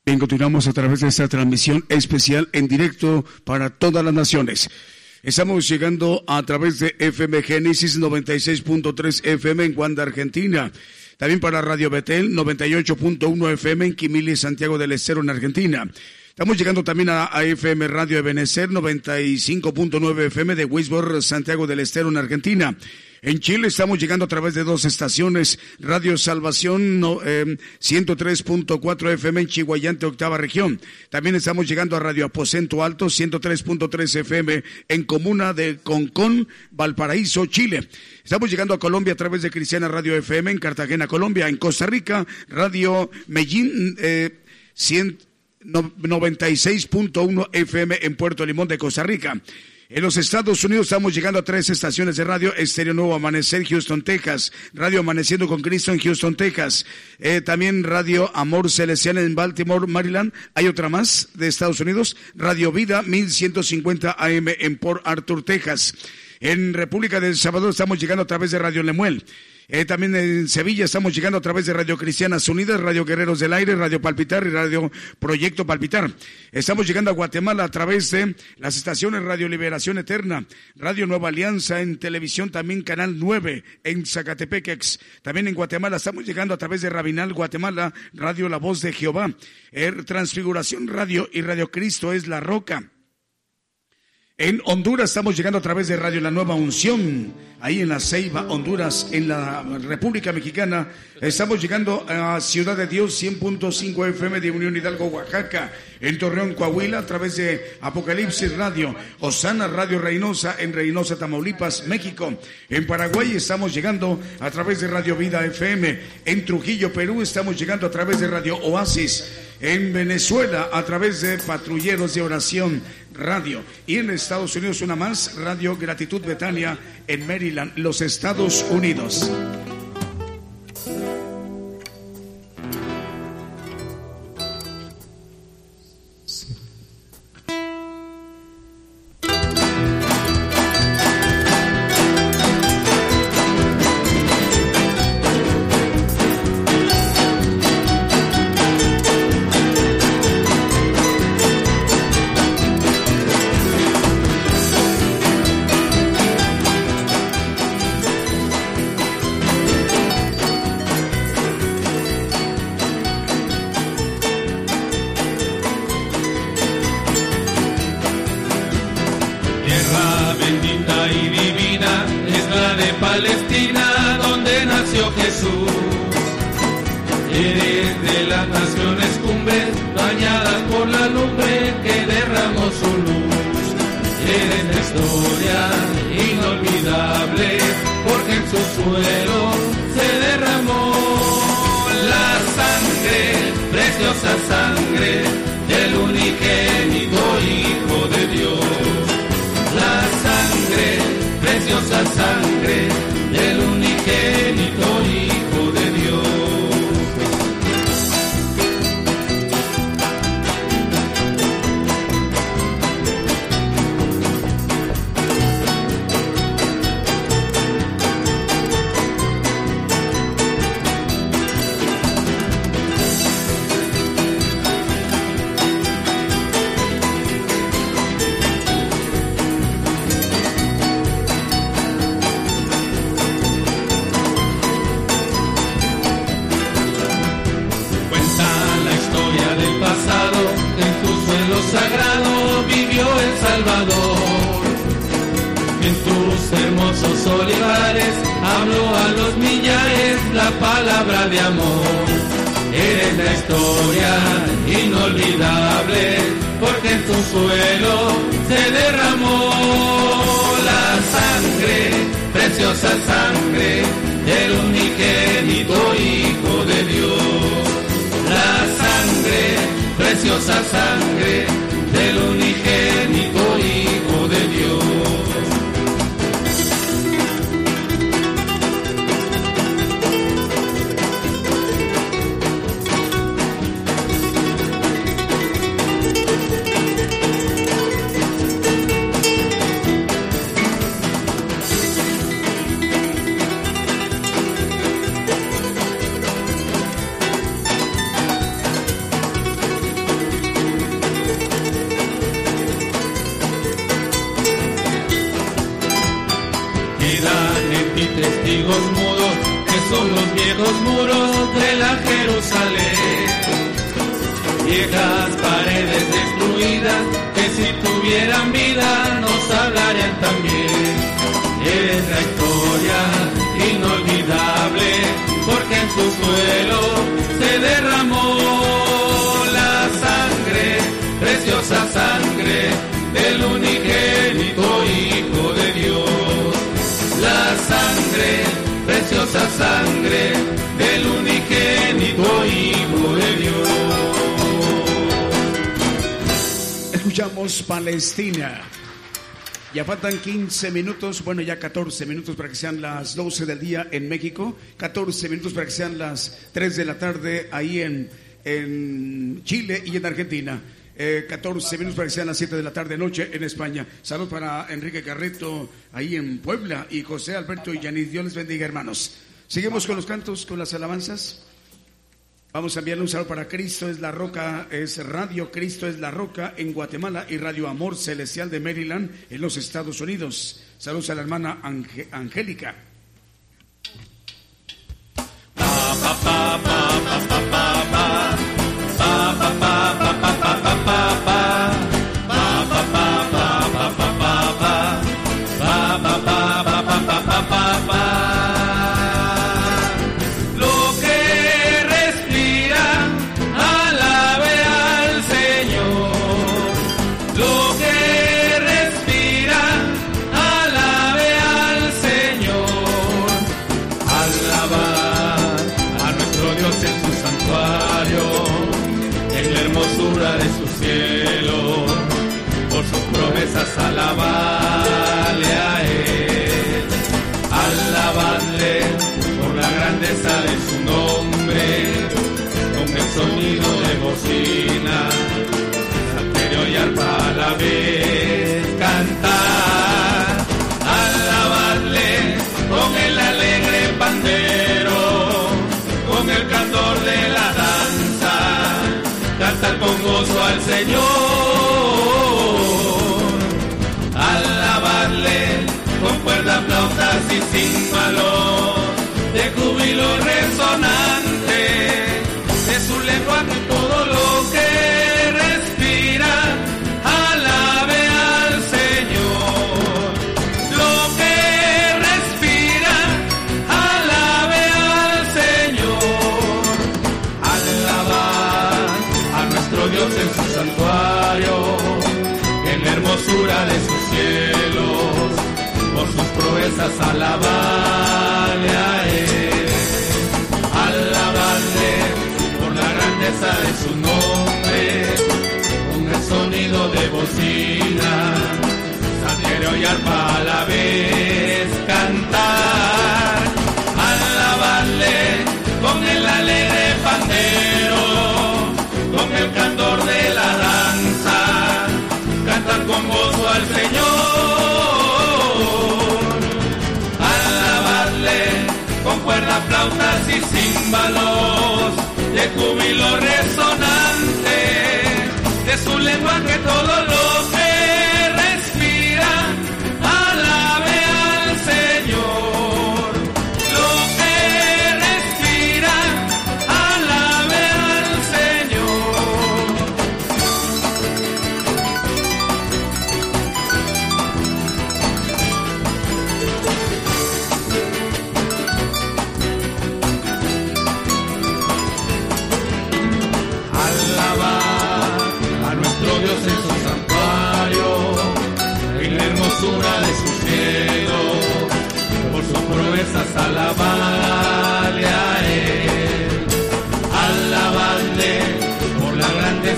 [SPEAKER 3] Bien, continuamos a través de esta transmisión especial en directo para todas las naciones. Estamos llegando a través de FM Génesis 96.3 FM en Guanda, Argentina. También para Radio Betel 98.1 FM en Quimili, Santiago del Estero, en Argentina. Estamos llegando también a, FM Radio Ebenecer 95.9 FM de Wisborne, Santiago del Estero, en Argentina. En Chile estamos llegando a través de dos estaciones, Radio Salvación 103.4 FM en Chihuayante, octava región. También estamos llegando a Radio Aposento Alto 103.3 FM en Comuna de Concón, Valparaíso, Chile. Estamos llegando a Colombia a través de Cristiana Radio FM en Cartagena, Colombia. En Costa Rica, Radio Medellín eh, 96.1 FM en Puerto Limón de Costa Rica. En los Estados Unidos estamos llegando a tres estaciones de radio, Estéreo Nuevo Amanecer, Houston, Texas, Radio Amaneciendo con Cristo en Houston, Texas, eh, también Radio Amor Celestial en Baltimore, Maryland, hay otra más de Estados Unidos, Radio Vida 1150 AM en Port Arthur, Texas. En República del Salvador estamos llegando a través de Radio Lemuel. Eh, también en Sevilla estamos llegando a través de Radio Cristianas Unidas, Radio Guerreros del Aire, Radio Palpitar y Radio Proyecto Palpitar. Estamos llegando a Guatemala a través de las estaciones Radio Liberación Eterna, Radio Nueva Alianza en televisión, también Canal 9 en Zacatepequex. También en Guatemala estamos llegando a través de Rabinal Guatemala, Radio La Voz de Jehová, er, Transfiguración Radio y Radio Cristo es la Roca. En Honduras estamos llegando a través de Radio La Nueva Unción, ahí en la Ceiba, Honduras, en la República Mexicana. Estamos llegando a Ciudad de Dios 100.5 FM de Unión Hidalgo, Oaxaca, en Torreón, Coahuila, a través de Apocalipsis Radio, Osana Radio Reynosa, en Reynosa, Tamaulipas, México. En Paraguay estamos llegando a través de Radio Vida FM. En Trujillo, Perú, estamos llegando a través de Radio Oasis. En Venezuela, a través de Patrulleros de Oración Radio. Y en Estados Unidos una más, Radio Gratitud Betania en Maryland, los Estados Unidos. Ya faltan 15 minutos, bueno, ya 14 minutos para que sean las 12 del día en México, 14 minutos para que sean las 3 de la tarde ahí en, en Chile y en Argentina. 14 eh, minutos para que sean las 7 de la tarde noche en España. Salud para Enrique Carreto ahí en Puebla y José Alberto y Yanis. Dios les bendiga, hermanos. Seguimos con los cantos, con las alabanzas. Vamos a enviarle un saludo para Cristo es la Roca, es Radio Cristo es la Roca en Guatemala y Radio Amor Celestial de Maryland en los Estados Unidos. Saludos a la hermana Angélica.
[SPEAKER 1] Señor con cuerdas, flautas y sin valor, de júbilo resonante, sus proezas alabarle a Él, alabarle por la grandeza de su nombre, con el sonido de bocina, saltero y arpa a la vez, cantar, alabarle con el alegre pandero, con el cantor de la danza, cantar con gozo al Señor. Cuerda, flautas y címbalos, de júbilo resonante, de su lenguaje todo lo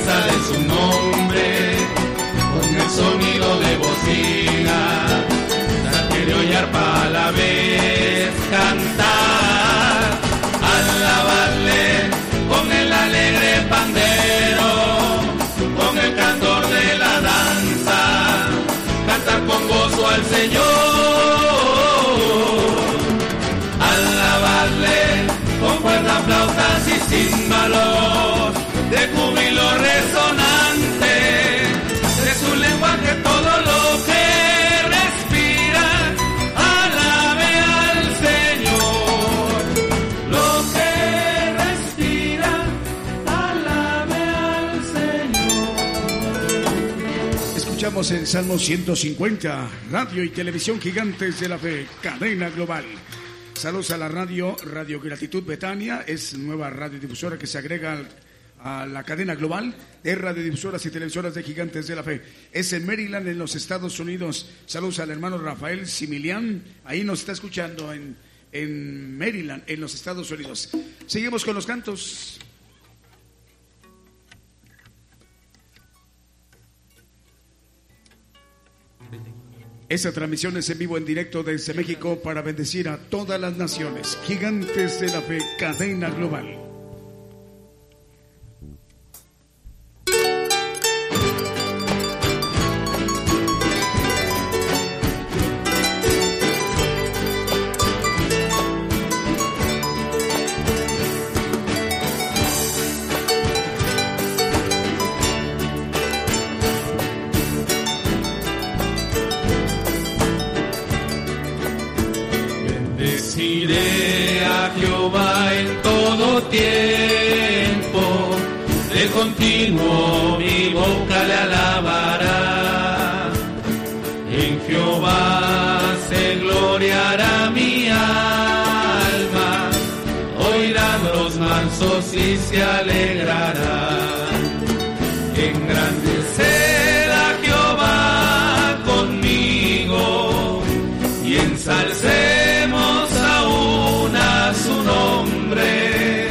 [SPEAKER 1] de su nombre, con el sonido de bocina, salterio y arpa a la vez cantar, alabarle con el alegre pandero, con el cantor de la danza, cantar con gozo al Señor, alabarle con cuerdas, flautas y címbalos, de júbilo resonante, de su lenguaje todo lo que respira, alabe al Señor. Lo que respira, alabe al Señor.
[SPEAKER 3] Escuchamos el Salmo 150, radio y televisión gigantes de la fe, cadena global. Saludos a la radio, Radio Gratitud Betania, es nueva radiodifusora que se agrega al- a la cadena global de radiodifusoras y televisoras de gigantes de la fe. Es en Maryland, en los Estados Unidos. Saludos al hermano Rafael Similian, ahí nos está escuchando en, en Maryland, en los Estados Unidos. Seguimos con los cantos. Esta transmisión es en vivo, en directo desde México para bendecir a todas las naciones. Gigantes de la fe, cadena global.
[SPEAKER 1] Y se alegrarán. Engrandecer a Jehová conmigo y ensalcemos aún a su nombre.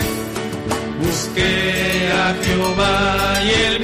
[SPEAKER 1] Busqué a Jehová y él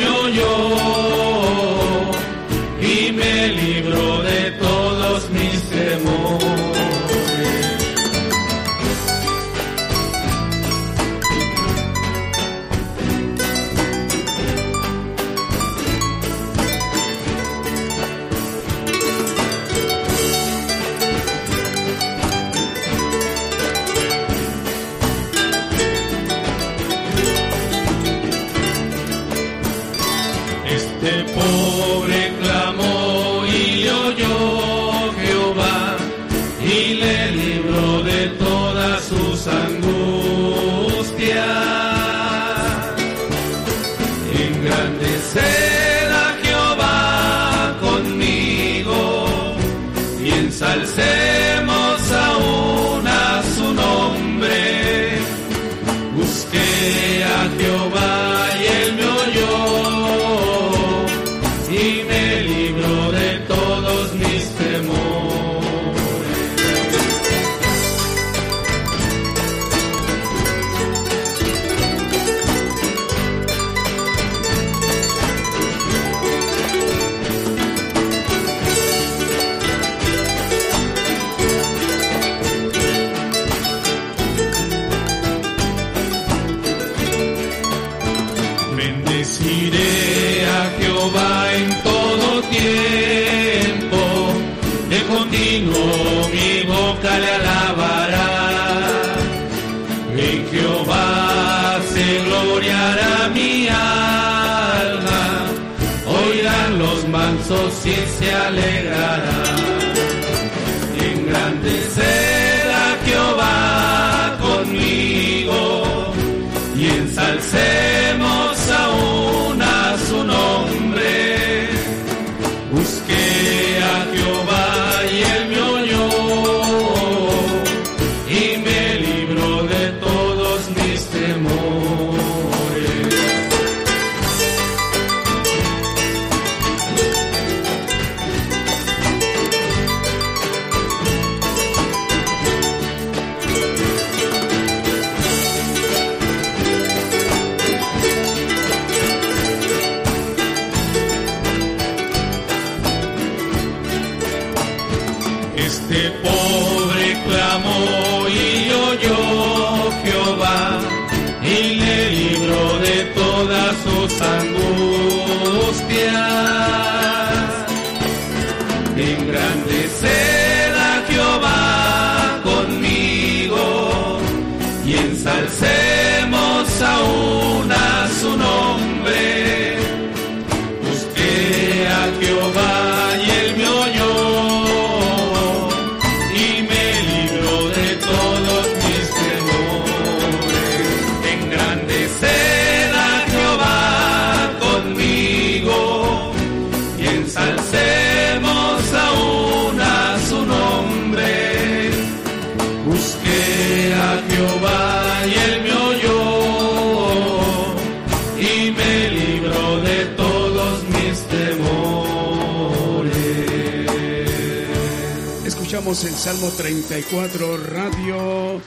[SPEAKER 3] 34, radio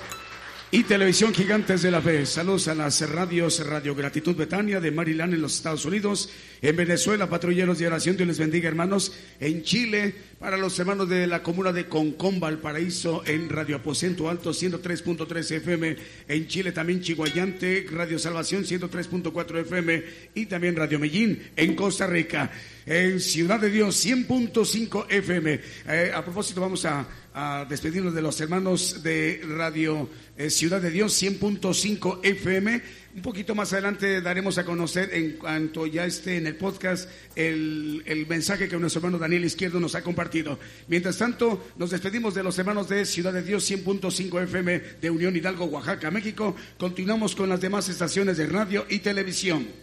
[SPEAKER 3] y televisión Gigantes de la Fe. Saludos a las radios Radio Gratitud Betania de Maryland en los Estados Unidos, en Venezuela, patrulleros de oración, Dios les bendiga hermanos, en Chile, para los hermanos de la comuna de Concón, Valparaíso, en Radio Aposento Alto 103.3 FM, en Chile también Chihuayante, Radio Salvación 103.4 FM y también Radio Medellín en Costa Rica. En Ciudad de Dios 100.5 FM. Eh, a propósito, vamos a, despedirnos de los hermanos de Radio eh, Ciudad de Dios 100.5 FM. Un poquito más adelante daremos a conocer en cuanto ya esté en el podcast el, el mensaje que nuestro hermano Daniel Izquierdo nos ha compartido. Mientras tanto, nos despedimos de los hermanos de Ciudad de Dios 100.5 FM de Unión Hidalgo, Oaxaca, México. Continuamos con las demás estaciones de radio y televisión.